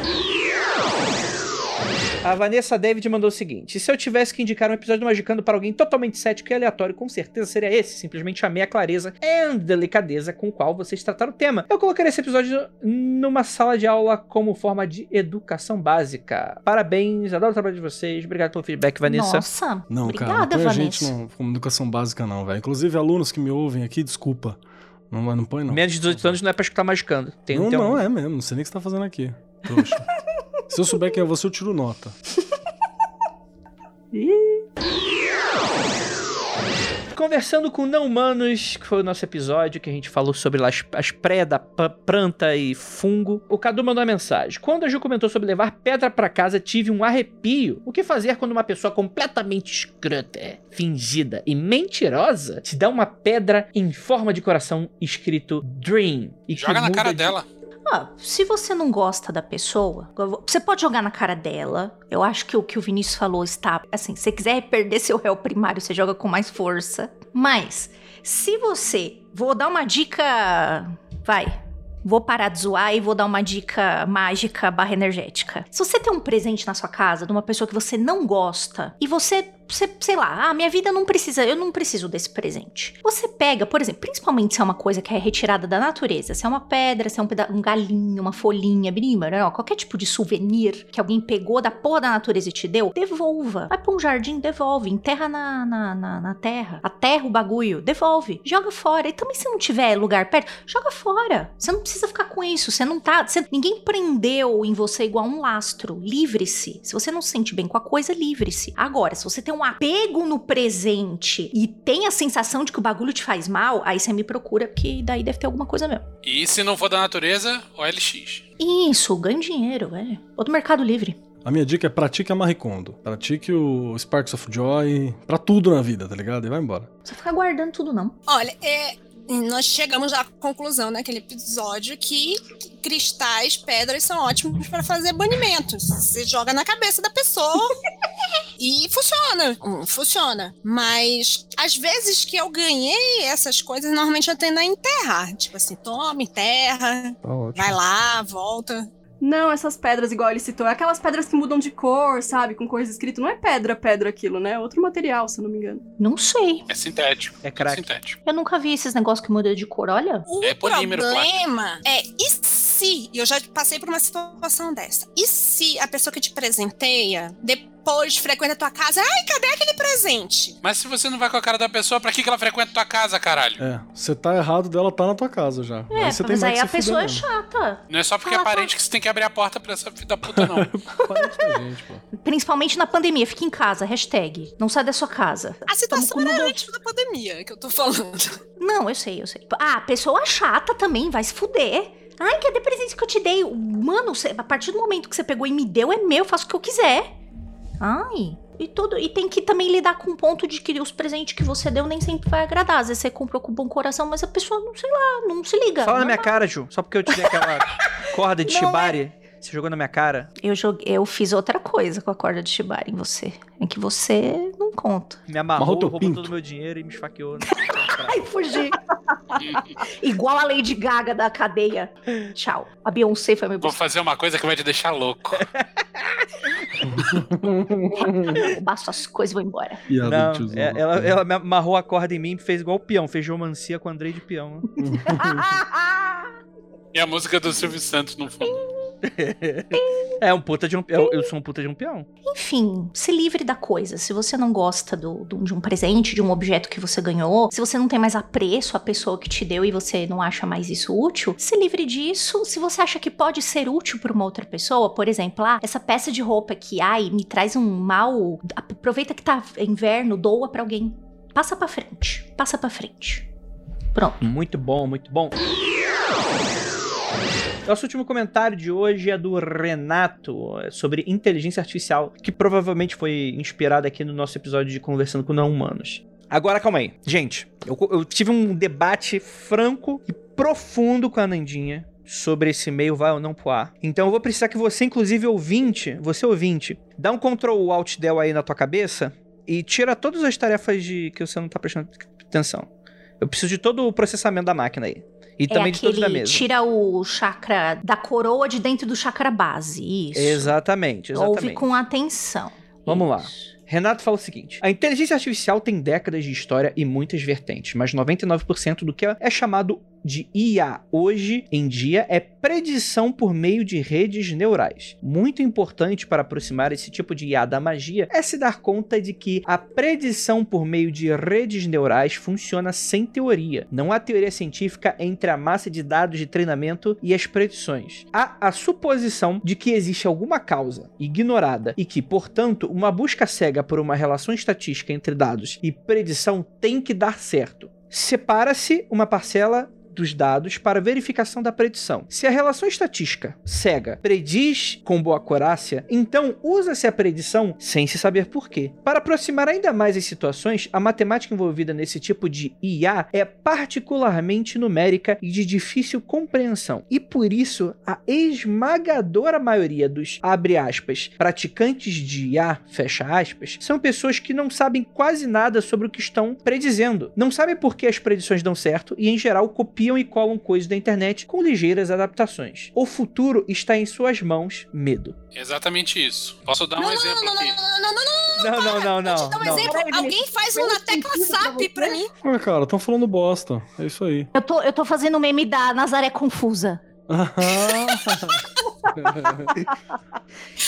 B: A Vanessa David mandou o seguinte: se eu tivesse que indicar um episódio do Magicando para alguém totalmente cético e aleatório, com certeza seria esse. Simplesmente amei a clareza e delicadeza com o qual vocês trataram o tema. Eu colocaria esse episódio numa sala de aula como forma de educação básica. Parabéns, adoro o trabalho de vocês. Obrigado pelo feedback, Vanessa.
A: Nossa,
D: Não,
A: obrigada,
D: cara, não põe a
A: Vanessa.
D: gente não, como educação básica não, velho. Inclusive, alunos que me ouvem aqui, desculpa. Não, não põe não.
B: Menos de 18 anos não é pra escutar Magicando. Tem,
D: não,
B: tem um-
D: não, é mesmo. Não sei nem o que você tá fazendo aqui. Trouxa. Se eu souber quem é você, eu tiro nota.
B: Conversando com não humanos, que foi o nosso episódio que a gente falou sobre as, as planta e fungo, o Cadu mandou uma mensagem. Quando a Ju comentou sobre levar pedra pra casa, tive um arrepio. O que fazer quando uma pessoa completamente escrota, fingida e mentirosa te dá uma pedra em forma de coração escrito Dream? E
C: Joga na cara
B: de-
C: dela.
A: Ah, se você não gosta da pessoa, você pode jogar na cara dela. Eu acho que o que o Vinícius falou está. Assim, se você quiser perder seu réu primário, você joga com mais força. Mas, se você. Vou dar uma dica. Vai. Vou parar de zoar e vou dar uma dica mágica barra energética. Se você tem um presente na sua casa de uma pessoa que você não gosta e você, você, sei lá, ah, minha vida não precisa, eu não preciso desse presente. Você pega, por exemplo, principalmente se é uma coisa que é retirada da natureza, se é uma pedra, se é um, um galinho, uma folhinha, brima, não, qualquer tipo de souvenir que alguém pegou da porra da natureza e te deu, devolva. Vai pra um jardim, devolve. Enterra na, na, na, na terra. Aterra o bagulho, devolve. Joga fora. E também se não tiver lugar perto, joga fora. Você não precisa ficar com isso. Você não tá. você- ninguém prendeu em você igual um lastro. Livre-se. Se você não se sente bem com a coisa, livre-se. Agora, se você tem um apego no presente e tem a sensação de que o bagulho te faz mal, aí você me procura, porque daí deve ter alguma coisa mesmo.
C: E se não for da natureza, OLX.
A: Isso, ganho dinheiro, velho. Ou do Mercado Livre.
D: A minha dica é pratique a Maricondo. Pratique o Sparks of Joy pra tudo na vida, tá ligado? E vai embora.
A: Não precisa ficar guardando tudo, não.
E: Olha, é, nós chegamos à conclusão naquele episódio que cristais, pedras são ótimos para fazer banimentos. Você joga na cabeça da pessoa e funciona. Hum, Funciona. Mas às vezes que eu ganhei essas coisas, normalmente eu tendo a enterrar. Tipo assim, toma, enterra,
D: Tá
E: vai lá, volta.
F: Não, essas pedras, igual ele citou, é aquelas pedras que mudam de cor, sabe? Com coisa escrito. Não é pedra, pedra aquilo, né? É outro material, se eu não me engano.
A: Não sei.
C: É sintético.
B: É crack.
C: Sintético.
A: Eu nunca vi esses negócios que mudam de cor, olha.
E: O
C: É polímero
E: problema é, e se, e eu já passei por uma situação dessa, e se a pessoa que te presenteia depois frequenta a tua casa, ai, cadê aquele presente?
C: Mas se você não vai com a cara da pessoa, pra que, que ela frequenta tua casa, caralho?
D: É, você tá errado dela, tá na tua casa já.
A: É,
D: aí você tem
A: mas
D: mais
A: aí
D: que
A: a
D: se
A: pessoa é chata.
C: Não é só porque é
A: Fala,
C: parente que você tem que abrir a porta pra essa filha da puta, não.
D: Parente da gente, pô.
A: Principalmente na pandemia. Fica em casa, hashtag. Não sai da sua casa.
E: A situação era antes da pandemia que eu tô falando.
A: Não, eu sei, eu sei. Ah, pessoa chata também, vai se fuder. Ai, cadê presente que eu te dei? Mano, a partir do momento que você pegou e me deu, é meu, eu faço o que eu quiser. Ai. E tudo. E tem que também lidar com o ponto de que os presentes que você deu nem sempre vai agradar. Às vezes você comprou com bom coração, mas a pessoa não, sei lá, não se liga.
B: Fala na minha cara, Ju. Só porque eu te dei aquela corda de
A: Não é.
B: Você jogou na minha cara.
A: Eu, joguei, eu fiz outra coisa com a corda de Shibari em você. É que você não conta.
B: Me amarrou,
D: teu
B: roubou
D: pinto.
B: todo o meu dinheiro e me esfaqueou. né?
A: Ai, fugi. Igual a Lady Gaga da cadeia. Tchau. A Beyoncé foi me
C: Vou fazer uma coisa que vai te deixar louco.
A: Roubar suas coisas e vou embora.
B: Não, é- ela, ela me amarrou a corda em mim e fez igual o peão. Fez geomancia com o Andrei de peão. né?
C: E a música do Silvio Santos no fundo.
B: É um puta de um. Eu, eu sou um puta de um peão.
A: Enfim, se livre da coisa. Se você não gosta do, do- de um presente, de um objeto que você ganhou, se você não tem mais apreço à pessoa que te deu e você não acha mais isso útil, se livre disso. Se você acha que pode ser útil para uma outra pessoa, por exemplo, ah, essa peça de roupa que, ai, me traz um mal. Aproveita que tá inverno, doa pra alguém. Passa pra frente. Passa pra frente. Pronto.
B: Muito bom, muito bom. Nosso último comentário de hoje é do Renato é sobre inteligência artificial, que provavelmente foi inspirado aqui no nosso episódio de Conversando com Não Humanos. Agora, calma aí. Gente, eu, eu tive um debate franco e profundo com a Nandinha sobre esse e-mail vai ou não pro ar. Então eu vou precisar que você, inclusive ouvinte, você ouvinte, dá um Ctrl Alt Del aí na tua cabeça e tira todas as tarefas de que você não tá prestando atenção. Eu preciso de todo o processamento da máquina aí. E
A: é
B: também de todos da mesa.
A: tira o chakra da coroa de dentro do chakra base. Isso.
B: Exatamente, exatamente.
A: Ouve com atenção.
B: Vamos lá.
A: Isso.
B: Renato fala o seguinte: a inteligência artificial tem décadas de história e muitas vertentes, mas 99% do que é chamado de IA hoje em dia é predição por meio de redes neurais. Muito importante para aproximar esse tipo de IA da magia é se dar conta de que a predição por meio de redes neurais funciona sem teoria. Não há teoria científica entre a massa de dados de treinamento e as predições. Há a suposição de que existe alguma causa ignorada e que, portanto, uma busca cega por uma relação estatística entre dados e predição tem que dar certo. Separa-se uma parcela dos dados para verificação da predição. Se a relação estatística cega prediz com boa acurácia, então usa-se a predição sem se saber por quê. Para aproximar ainda mais as situações, a matemática envolvida nesse tipo de IA é particularmente numérica e de difícil compreensão. E por isso, a esmagadora maioria dos aspas praticantes de IA, aspas, são pessoas que não sabem quase nada sobre o que estão predizendo. Não sabem por que as predições dão certo e em geral copiam e colam coisas da internet com ligeiras adaptações. O futuro está em suas mãos, medo.
C: Exatamente isso. Posso dar um
E: Não, não,
C: exemplo
E: não, não,
C: aqui?
E: não, não, não, não,
B: Não, não, não, não.
E: Deixa eu dar um
B: não.
E: exemplo. Alguém faz um na tecla SAP pra mim.
D: Ué, cara, estão falando bosta. É isso aí.
A: Eu tô, eu tô fazendo meme da Nazaré Confusa.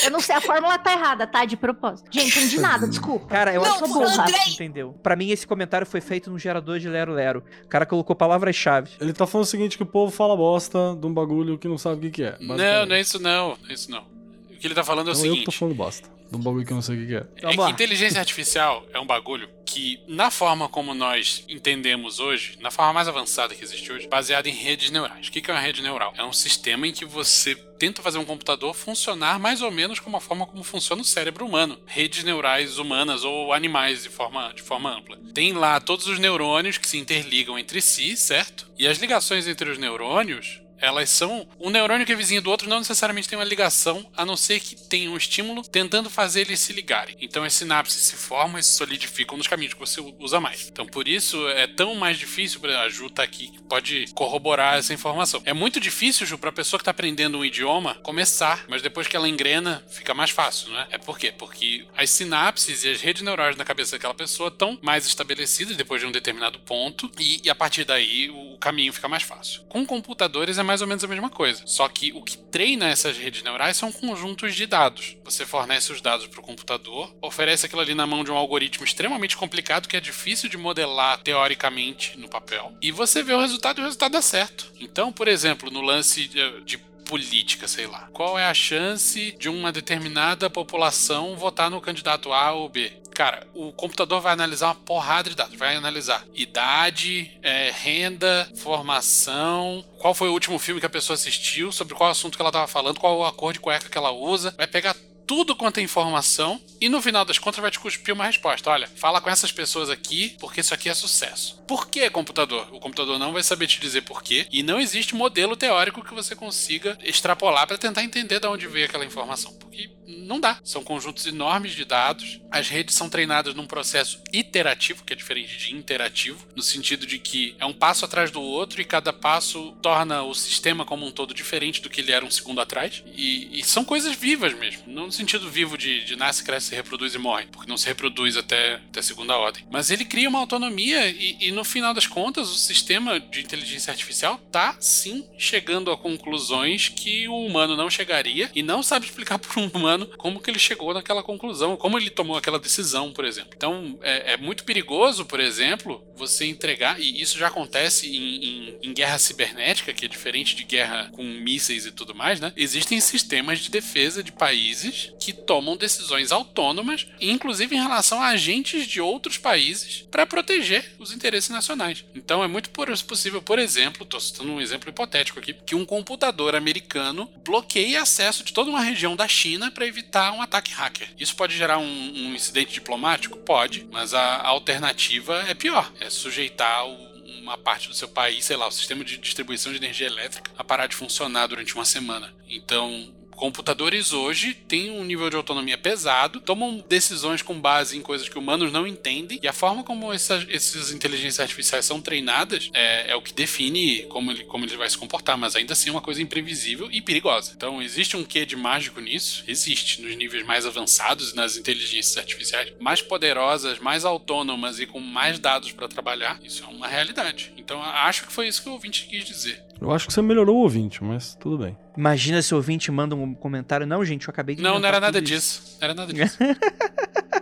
A: Eu não sei, a fórmula tá errada, tá? De propósito. Gente, não entendi nada, desculpa.
B: Cara, eu
E: Não,
B: acho
E: Andrei-
B: entendeu. Pra mim, esse comentário foi feito no gerador de Lero Lero. O cara colocou palavras-chave.
D: Ele tá falando o seguinte: que o povo fala bosta de um bagulho que não sabe o que, que é.
C: Não, não é isso não. Não é isso não. O que ele tá falando é o
D: Não, eu que tô
C: seguinte.
D: falando bosta. De um bagulho que eu não sei o que, é.
C: É
B: Vamos
C: que inteligência artificial é um bagulho que, na forma como nós entendemos hoje, na forma mais avançada que existe hoje, baseado em redes neurais. O que que é uma rede neural? É um sistema em que você tenta fazer um computador funcionar mais ou menos como a forma como funciona o cérebro humano. Redes neurais humanas ou animais de forma, de forma ampla. Tem lá todos os neurônios que se interligam entre si, certo? E as ligações entre os neurônios elas são. Um neurônio que é vizinho do outro não necessariamente tem uma ligação, a não ser que tenha um estímulo tentando fazer eles se ligarem. Então as sinapses se formam e se solidificam nos caminhos que você usa mais. Então por isso é tão mais difícil, pra- a Ju tá aqui, que pode corroborar essa informação. É muito difícil, Ju, pra pessoa que tá aprendendo um idioma começar, mas depois que ela engrena, fica mais fácil, não é? É por quê? Porque as sinapses e as redes neurais na cabeça daquela pessoa estão mais estabelecidas depois de um determinado ponto, e, e a partir daí o caminho fica mais fácil. Com computadores é mais ou menos a mesma coisa. Só que o que treina essas redes neurais são conjuntos de dados. Você fornece os dados para o computador, oferece aquilo ali na mão de um algoritmo extremamente complicado que é difícil de modelar teoricamente no papel, e você vê o resultado e o resultado dá certo. Então, por exemplo, no lance de, de política, sei lá. Qual é a chance de uma determinada população votar no candidato A ou B? Cara, o computador vai analisar uma porrada de dados. Vai analisar idade, é, renda, formação, qual foi o último filme que a pessoa assistiu, sobre qual assunto que ela estava falando, qual a cor de cueca que ela usa. Vai pegar tudo quanto é informação e no final das contas vai te cuspir uma resposta. Olha, fala com essas pessoas aqui porque isso aqui é sucesso. Por que computador? O computador não vai saber te dizer por quê e não existe modelo teórico que você consiga extrapolar para tentar entender de onde veio aquela informação, porque não dá. São conjuntos enormes de dados. As redes são treinadas num processo iterativo, que é diferente de interativo, no sentido de que é um passo atrás do outro e cada passo torna o sistema como um todo diferente do que ele era um segundo atrás. E, e são coisas vivas mesmo, não sentido vivo de, de nasce, cresce, se reproduz e morre, porque não se reproduz até, até segunda ordem. Mas ele cria uma autonomia e, e no final das contas o sistema de inteligência artificial tá sim chegando a conclusões que o humano não chegaria e não sabe explicar para um humano como que ele chegou naquela conclusão, como ele tomou aquela decisão, por exemplo. Então é, é muito perigoso, por exemplo, você entregar, e isso já acontece em, em, em guerra cibernética, que é diferente de guerra com mísseis e tudo mais, né? Existem sistemas de defesa de países que tomam decisões autônomas, inclusive em relação a agentes de outros países, para proteger os interesses nacionais. Então é muito possível, por exemplo, estou citando um exemplo hipotético aqui, que um computador americano bloqueie acesso de toda uma região da China para evitar um ataque hacker. Isso pode gerar um, um incidente diplomático? Pode, mas a alternativa é pior: é sujeitar o- uma parte do seu país, sei lá, o sistema de distribuição de energia elétrica a parar de funcionar durante uma semana. Então, computadores hoje têm um nível de autonomia pesado, tomam decisões com base em coisas que humanos não entendem, e a forma como essas, essas inteligências artificiais são treinadas é, é, o que define como ele, como ele vai se comportar, mas ainda assim é uma coisa imprevisível e perigosa. Então, existe um quê de mágico nisso? Existe, nos níveis mais avançados nas inteligências artificiais, mais poderosas, mais autônomas e com mais dados para trabalhar. Isso é uma realidade. Então, acho que foi isso que o ouvinte quis dizer.
D: Eu acho que você melhorou o ouvinte, mas tudo bem.
B: Imagina se o ouvinte manda um comentário. Não, gente, eu acabei de.
C: Não, não era nada
B: tudo isso."
C: disso. Não era nada disso.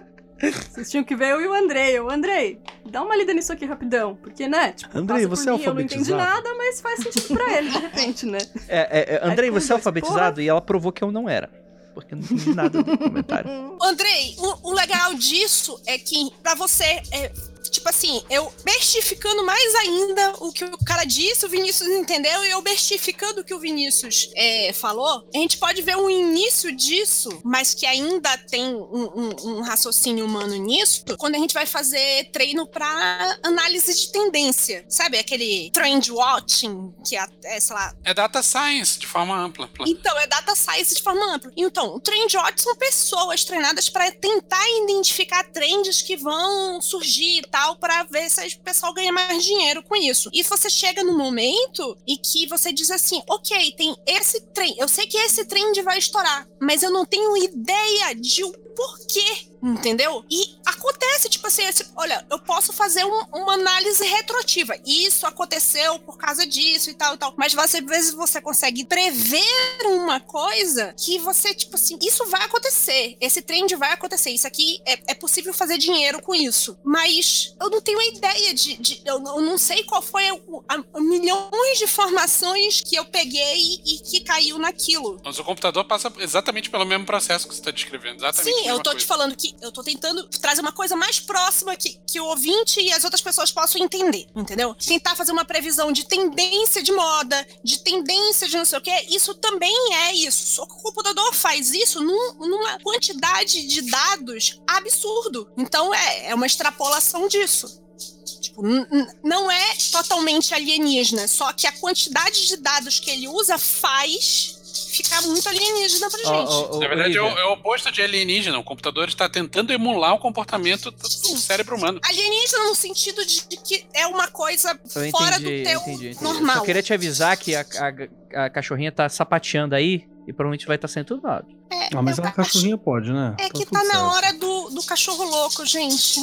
F: Vocês tinham que ver eu e o Andrei. O Andrei, dá uma lida nisso aqui rapidão. Porque, né? Tipo,
D: Andrei, você é
F: mim, Eu não entendi
D: alfabetizado?
F: nada, mas faz sentido pra ele, de repente, né?
B: É, é, é, Andrei, você é alfabetizado? E ela provou que eu não era. Porque eu não entendi nada do comentário.
E: Andrei, o, o legal disso é que pra você, é, tipo assim, eu bestificando mais ainda o que o cara disse, o Vinícius entendeu, e eu bestificando o que o Vinícius é, falou, a gente pode ver um início disso, mas que ainda tem um, um- um raciocínio humano nisso, quando a gente vai fazer treino pra análise de tendência, sabe? Aquele trend watching, que é, é, sei lá,
C: É data science de forma ampla.
E: então, é data science de forma ampla. Então, o trendbot são pessoas treinadas para tentar identificar trends que vão surgir e tal, para ver se o pessoal ganha mais dinheiro com isso. E você chega no momento e que você diz assim: ok, tem esse trend, eu sei que esse trend vai estourar, mas eu não tenho ideia de o porquê. Entendeu? E acontece, tipo assim, esse- olha, eu posso fazer um- uma análise retroativa. Isso aconteceu por causa disso e tal e tal. Mas você, às vezes você consegue prever uma coisa que você, tipo assim, isso vai acontecer. Esse trend vai acontecer. Isso aqui é, é possível fazer dinheiro com isso. Mas eu não tenho ideia de. de- eu, não- eu não sei qual foi o, a, a milhões de informações que eu peguei e que caiu naquilo.
C: Mas o computador passa exatamente pelo mesmo processo que você está descrevendo. Exatamente
E: Sim, eu tô
C: coisa.
E: te falando que eu tô tentando trazer uma coisa mais próxima que, que o ouvinte e as outras pessoas possam entender, entendeu? Tentar fazer uma previsão de tendência de moda, de tendência de não sei o que, isso também é isso. O computador faz isso num- numa quantidade de dados absurdo. Então é, é uma extrapolação disso. Tipo, não é totalmente alienígena, só que a quantidade de dados que ele usa faz ficar muito alienígena pra gente.
B: Ó, ó, ó,
C: Na verdade, é o, é o oposto de alienígena. O computador está tentando emular o comportamento do, do cérebro humano.
E: Alienígena no sentido de, de que é uma coisa
B: eu
E: fora
B: entendi,
E: do teu
B: entendi, entendi.
E: normal.
B: Eu só queria te avisar que a, a, a cachorrinha tá sapateando aí e provavelmente vai estar sendo tudo hora.
E: É,
D: Ah, mas a
E: acho-
D: cachorrinha pode, né?
E: É que tá na
D: certo.
E: hora do, do cachorro louco, gente.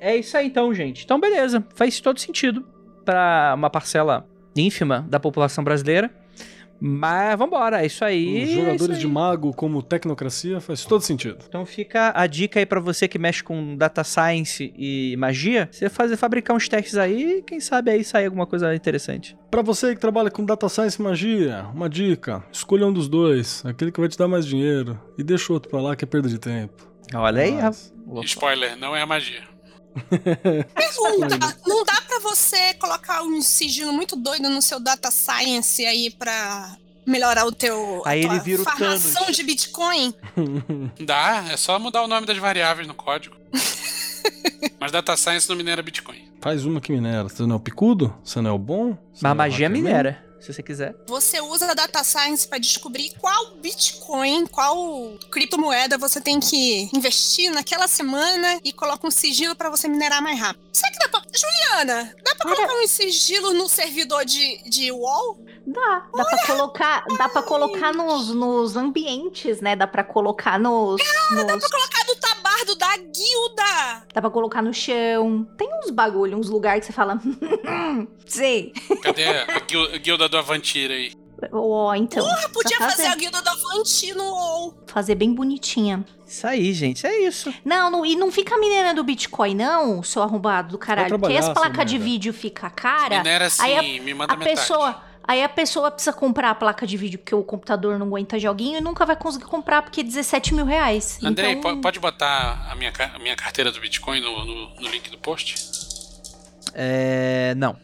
B: É isso aí então, gente. Então, beleza. Faz todo sentido pra uma parcela ínfima da população brasileira. Mas vambora, é isso aí.
D: Os
B: é
D: jogadores
B: isso aí.
D: de mago como tecnocracia faz todo sentido.
B: Então fica a dica aí pra você que mexe com data science e magia. Você fazer fabricar uns testes aí, quem sabe aí sair alguma coisa interessante.
D: Pra você que trabalha com data science e magia, uma dica: escolha um dos dois, aquele que vai te dar mais dinheiro, e deixa o outro pra lá que é perda de tempo.
B: Olha aí,
D: Mas-
B: rapaz.
C: Spoiler, não é a magia.
E: Pergunta: não dá pra você colocar um sigilo muito doido no seu data science aí pra melhorar o teu
B: Aí ele vira o
E: farmação
B: Thanos.
E: de Bitcoin?
C: Dá, é só mudar o nome das variáveis no código. Mas data science não minera Bitcoin.
D: Faz uma que minera. Você não é o picudo? Você não é o bom? Você
B: Mas
D: é
B: magia minera, se você quiser.
E: Você usa a data science pra descobrir qual Bitcoin, qual criptomoeda você tem que investir naquela semana e coloca um sigilo pra você minerar mais rápido. Será que dá pra... Juliana, dá pra
A: Cara-
E: colocar um sigilo no servidor de, de UOL?
A: Dá, dá pra colocar, dá pra colocar nos, nos ambientes, né? Dá pra colocar nos, nos
E: Colocar tabardo da guilda!
A: dá pra colocar no chão. Tem uns bagulho, uns lugares que você fala, sei.
C: Cadê a, guil- a guilda do Avantir aí?
A: Ó, então,
E: Eu podia fazer
A: fazer.
E: a guilda da Avanti no UOL.
A: fazer bem bonitinha.
B: Isso aí, gente, é isso.
A: Não, não, e não fica minerando Bitcoin, não, seu arrombado do caralho. Porque as placas de vídeo fica cara.
C: Minera sim,
A: aí
C: me manda
A: a
C: metade.
A: pessoa, aí a pessoa precisa comprar a placa de vídeo porque o computador não aguenta joguinho e nunca vai conseguir comprar porque é 17 mil reais.
C: Andrei,
A: então,
C: po- pode botar a minha, a minha carteira do Bitcoin no, no- no link do post?
B: É. Não.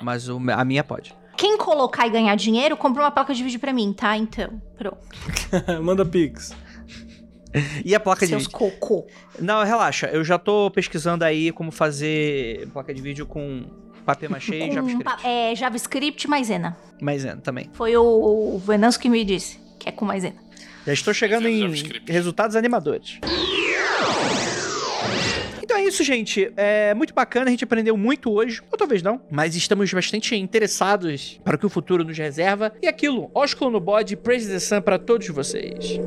B: Mas o- a minha pode.
A: quem colocar e ganhar dinheiro, compra uma placa de vídeo pra mim, tá? Então, pronto.
D: Manda pix.
B: E a placa de
A: Seus
B: vídeo?
A: cocô.
B: Não, relaxa. Eu já tô pesquisando aí como fazer placa de vídeo com Papier machê e JavaScript.
A: é, JavaScript maisena.
B: Maisena também.
A: Foi o, o Venâncio que me disse, que é com maisena.
B: Já estou chegando em resultados animadores. Então é isso, gente. É muito bacana, a gente aprendeu muito hoje, ou talvez não, mas estamos bastante interessados para o que o futuro nos reserva. E aquilo, ósculo no bode, praise the sun para todos vocês.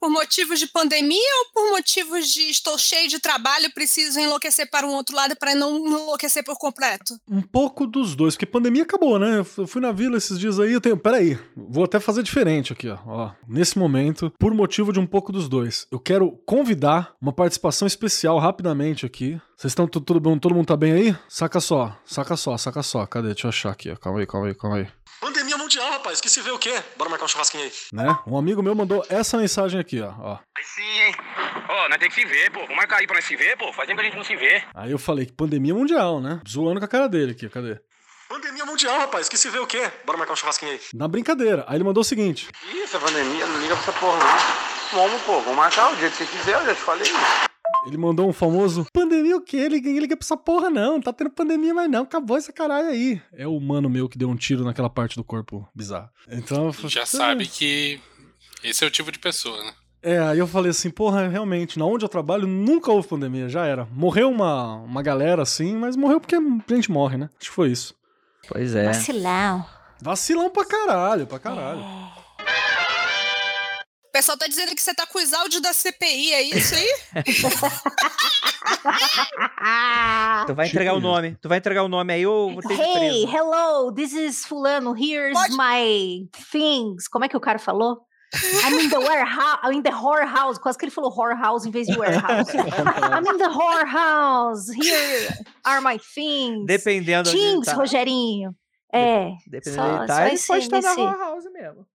E: Por motivos de pandemia ou por motivos de estou cheio de trabalho, preciso enlouquecer para um outro lado para não enlouquecer por completo?
D: Um pouco dos dois, porque pandemia acabou, né? Eu fu- eu fui na vila esses dias aí, eu tenho. Peraí, vou até fazer diferente aqui, ó. ó. Nesse momento, por motivo de um pouco dos dois, eu quero convidar uma participação especial rapidamente aqui. Vocês estão tu- tudo bom? Todo mundo tá bem aí? Saca só, saca só, saca só. Cadê? Deixa eu achar aqui, ó. Calma aí, calma aí, calma aí.
H: Pandemia mundial, rapaz. Que se vê o quê? Bora marcar um churrasquinho aí.
D: Né? Um amigo meu mandou essa mensagem aqui, ó. ó.
I: Aí sim, hein? Ó, nós temos que se ver, pô. Vamos marcar aí pra nós se ver, pô. Faz tempo que a gente não se vê.
D: Aí eu falei que pandemia mundial, né? Zoando com a cara dele aqui, cadê?
H: Pandemia mundial, rapaz. Que se vê o quê? Bora marcar um churrasquinho aí.
D: Na brincadeira. Aí ele mandou o seguinte:
I: Ih, essa pandemia, não liga pra essa porra, não. Vamos, pô. Vamos marcar o dia que você quiser, eu já te falei.
D: Ele mandou um famoso pandemia o quê? Ninguém liga pra essa porra, não. Não tá tendo pandemia mais, não. Acabou essa caralho aí. É o mano meu que deu um tiro naquela parte do corpo bizarro. Então. eu falei,
C: Já
D: "É,
C: sabe que esse é o tipo de pessoa, né?
D: É, aí eu falei assim, porra, realmente, na onde eu trabalho nunca houve pandemia, já era. Morreu uma, uma galera assim, mas morreu porque a gente morre, né? Acho que foi isso.
B: Pois é.
A: Vacilão.
D: Vacilão pra caralho, pra caralho.
E: O pessoal tá dizendo que você tá com os áudios da CPI, é isso aí?
B: Tu vai entregar
D: Tipo
B: o nome. Tu vai entregar o nome aí ou vou ter
A: Hey,
B: preso.
A: hello, this is fulano, here's
E: Pode-
A: my things. Como é que o cara falou? I'm in the warehouse, I'm in the whorehouse. Quase que ele falou whorehouse em vez de warehouse. I'm in the whorehouse, here are my things.
B: Dependendo
A: Things,
B: tá.
A: Rogerinho. É,
B: Dependendo
A: só-
B: tá, ele
A: esse-
B: pode estar na
A: nesse-
B: Horror House mesmo.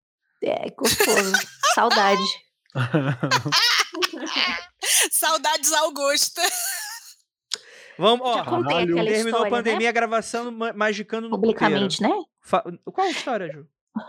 A: É gostoso. Saudade.
E: Saudades Augusta.
B: Vamos, ó.
A: Já contei
D: Caralho.
A: aquela
B: Terminou a
A: história,
B: pandemia,
A: né?
B: a gravação ma- magicando no
A: Publicamente, né?
B: puteiro. Fa- Qual a história, Ju?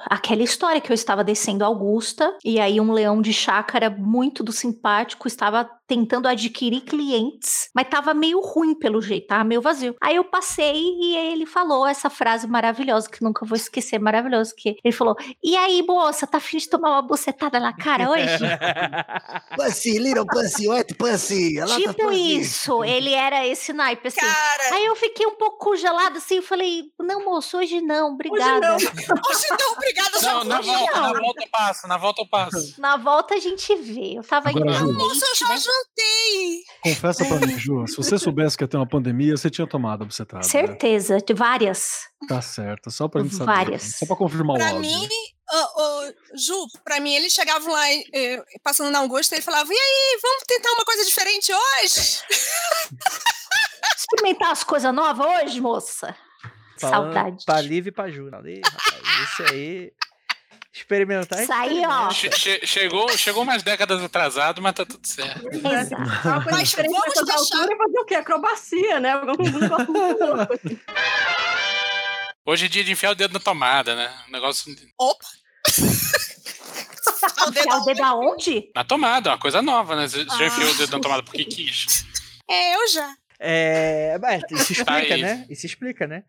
A: Aquela história que eu estava descendo Augusta e aí um leão de chácara muito do simpático estava tentando adquirir clientes, mas tava meio ruim pelo jeito, tava meio vazio. Aí eu passei e ele falou essa frase maravilhosa que nunca vou esquecer, maravilhosa, que ele falou: "E aí, moça, tá afim de tomar uma bucetada na cara hoje?"
J: Pussy, little pussy, wet pussy.
A: tipo
J: pussy.
A: isso, ele era esse naipe assim.
E: Cara,
A: Aí eu fiquei um pouco congelada assim, eu falei: "Não, moço, hoje não, obrigada."
E: hoje não, obrigada,
C: Não, na volta, na volta eu passo, na volta eu passo.
A: Na volta a gente vê. Eu tava
D: Agora,
A: indo
E: Moça, eu já
A: né?
E: jantei.
D: Confessa pra mim, Ju, se você soubesse que ia ter uma pandemia, você tinha tomado a bucetada. né?
A: Certeza, de várias.
D: Tá certo, só pra gente saber.
A: Várias.
D: Só pra confirmar o
E: Pra mim, ô, Ju, pra mim, eles chegavam lá, eh, passando na Augusta, e falavam, e aí, vamos tentar uma coisa diferente hoje?
A: Experimentar as coisas novas hoje, moça.
B: Falando
A: Saudade.
B: Pra Liv e pra Ju. Ih, rapaz, isso aí. Experimentar.
A: Isso aí, ó.
C: Che- che- chegou, chegou umas décadas atrasado, mas tá tudo certo.
A: Exato.
F: Uma coisa
E: Mas vamos deixar-
F: alturas é fazer o quê? Acrobacia, né?
C: Hoje é dia de enfiar o dedo na tomada, né? Um negócio
E: Opa! o dedo
A: Enfiar o dedo aonde?
C: na tomada, uma coisa nova, né? Você já enfiou o dedo na tomada porque quis.
E: É, eu já.
B: É, mas isso explica,
C: Aí.
B: né? Isso explica, né?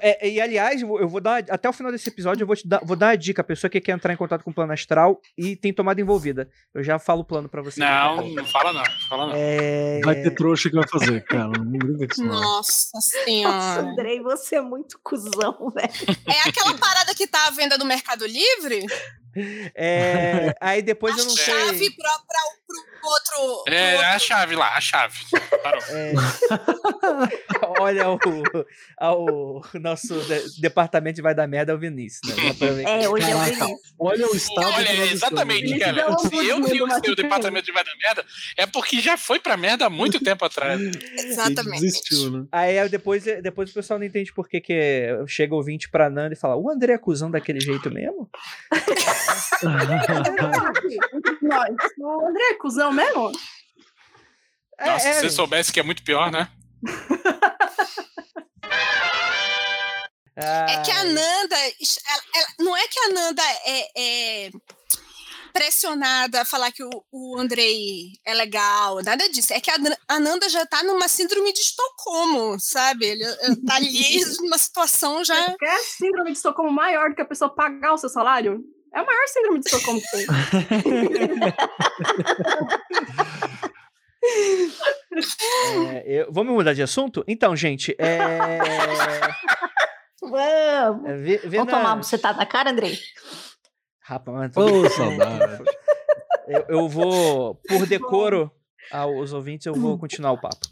B: É, e aliás, eu vou- dar até o final desse episódio, eu vou te dar, vou dar a dica, a pessoa que quer entrar em contato com o plano astral e tem tomada envolvida. Eu já falo o plano pra você.
C: Não, não fala não, fala não.
B: É...
D: Vai ter trouxa que vai fazer, cara. Não brinca com isso, não.
E: Nossa
A: Nossa,
E: senhora.
A: Andrei, você é muito cuzão, velho.
E: É aquela parada que tá à venda no Mercado Livre?
B: é, Aí depois
E: a
B: eu não
E: chave
B: sei.
E: pra, pra, pro outro. pro
C: É,
E: outro-
C: a chave lá, a chave. Parou.
B: É. Olha o, ao nosso de- departamento de vai dar merda é o Vinícius, né?
A: É, hoje é o Vinícius.
D: olha o estado
C: Olha,
D: estamos.
C: exatamente, cara. Se eu
F: do
C: o seu departamento de vai dar merda, é porque já foi pra merda há muito tempo atrás.
E: Exatamente.
D: Desistiu, né?
B: Aí aí depois, depois o pessoal não entende por que, que chega ouvinte pra Nanda e fala: o André é cuzão daquele jeito mesmo?
F: Nós. O André é cuzão mesmo?
C: Nossa,
B: é,
C: se você soubesse que é muito pior, né?
E: É que a Nanda. ela- ela- não é que a Nanda é, é pressionada a falar que o, o Andrei é legal, nada disso. É que a, a Nanda já tá numa síndrome de Estocolmo, sabe? Ele eh, tá ali numa situação já.
F: Quer síndrome de Estocolmo maior do que a pessoa pagar o seu salário? É a maior síndrome de Estocolmo que tem.
B: é, eu- vamos mudar de assunto? Então, gente, é.
A: Vamos.
B: é,
A: Vamos
B: na-
A: tomar uma bucetada na cara, Andrei?
B: Rapaz,
D: Ô, saudade.
B: eu, eu vou, por decoro aos ouvintes, eu vou continuar o papo.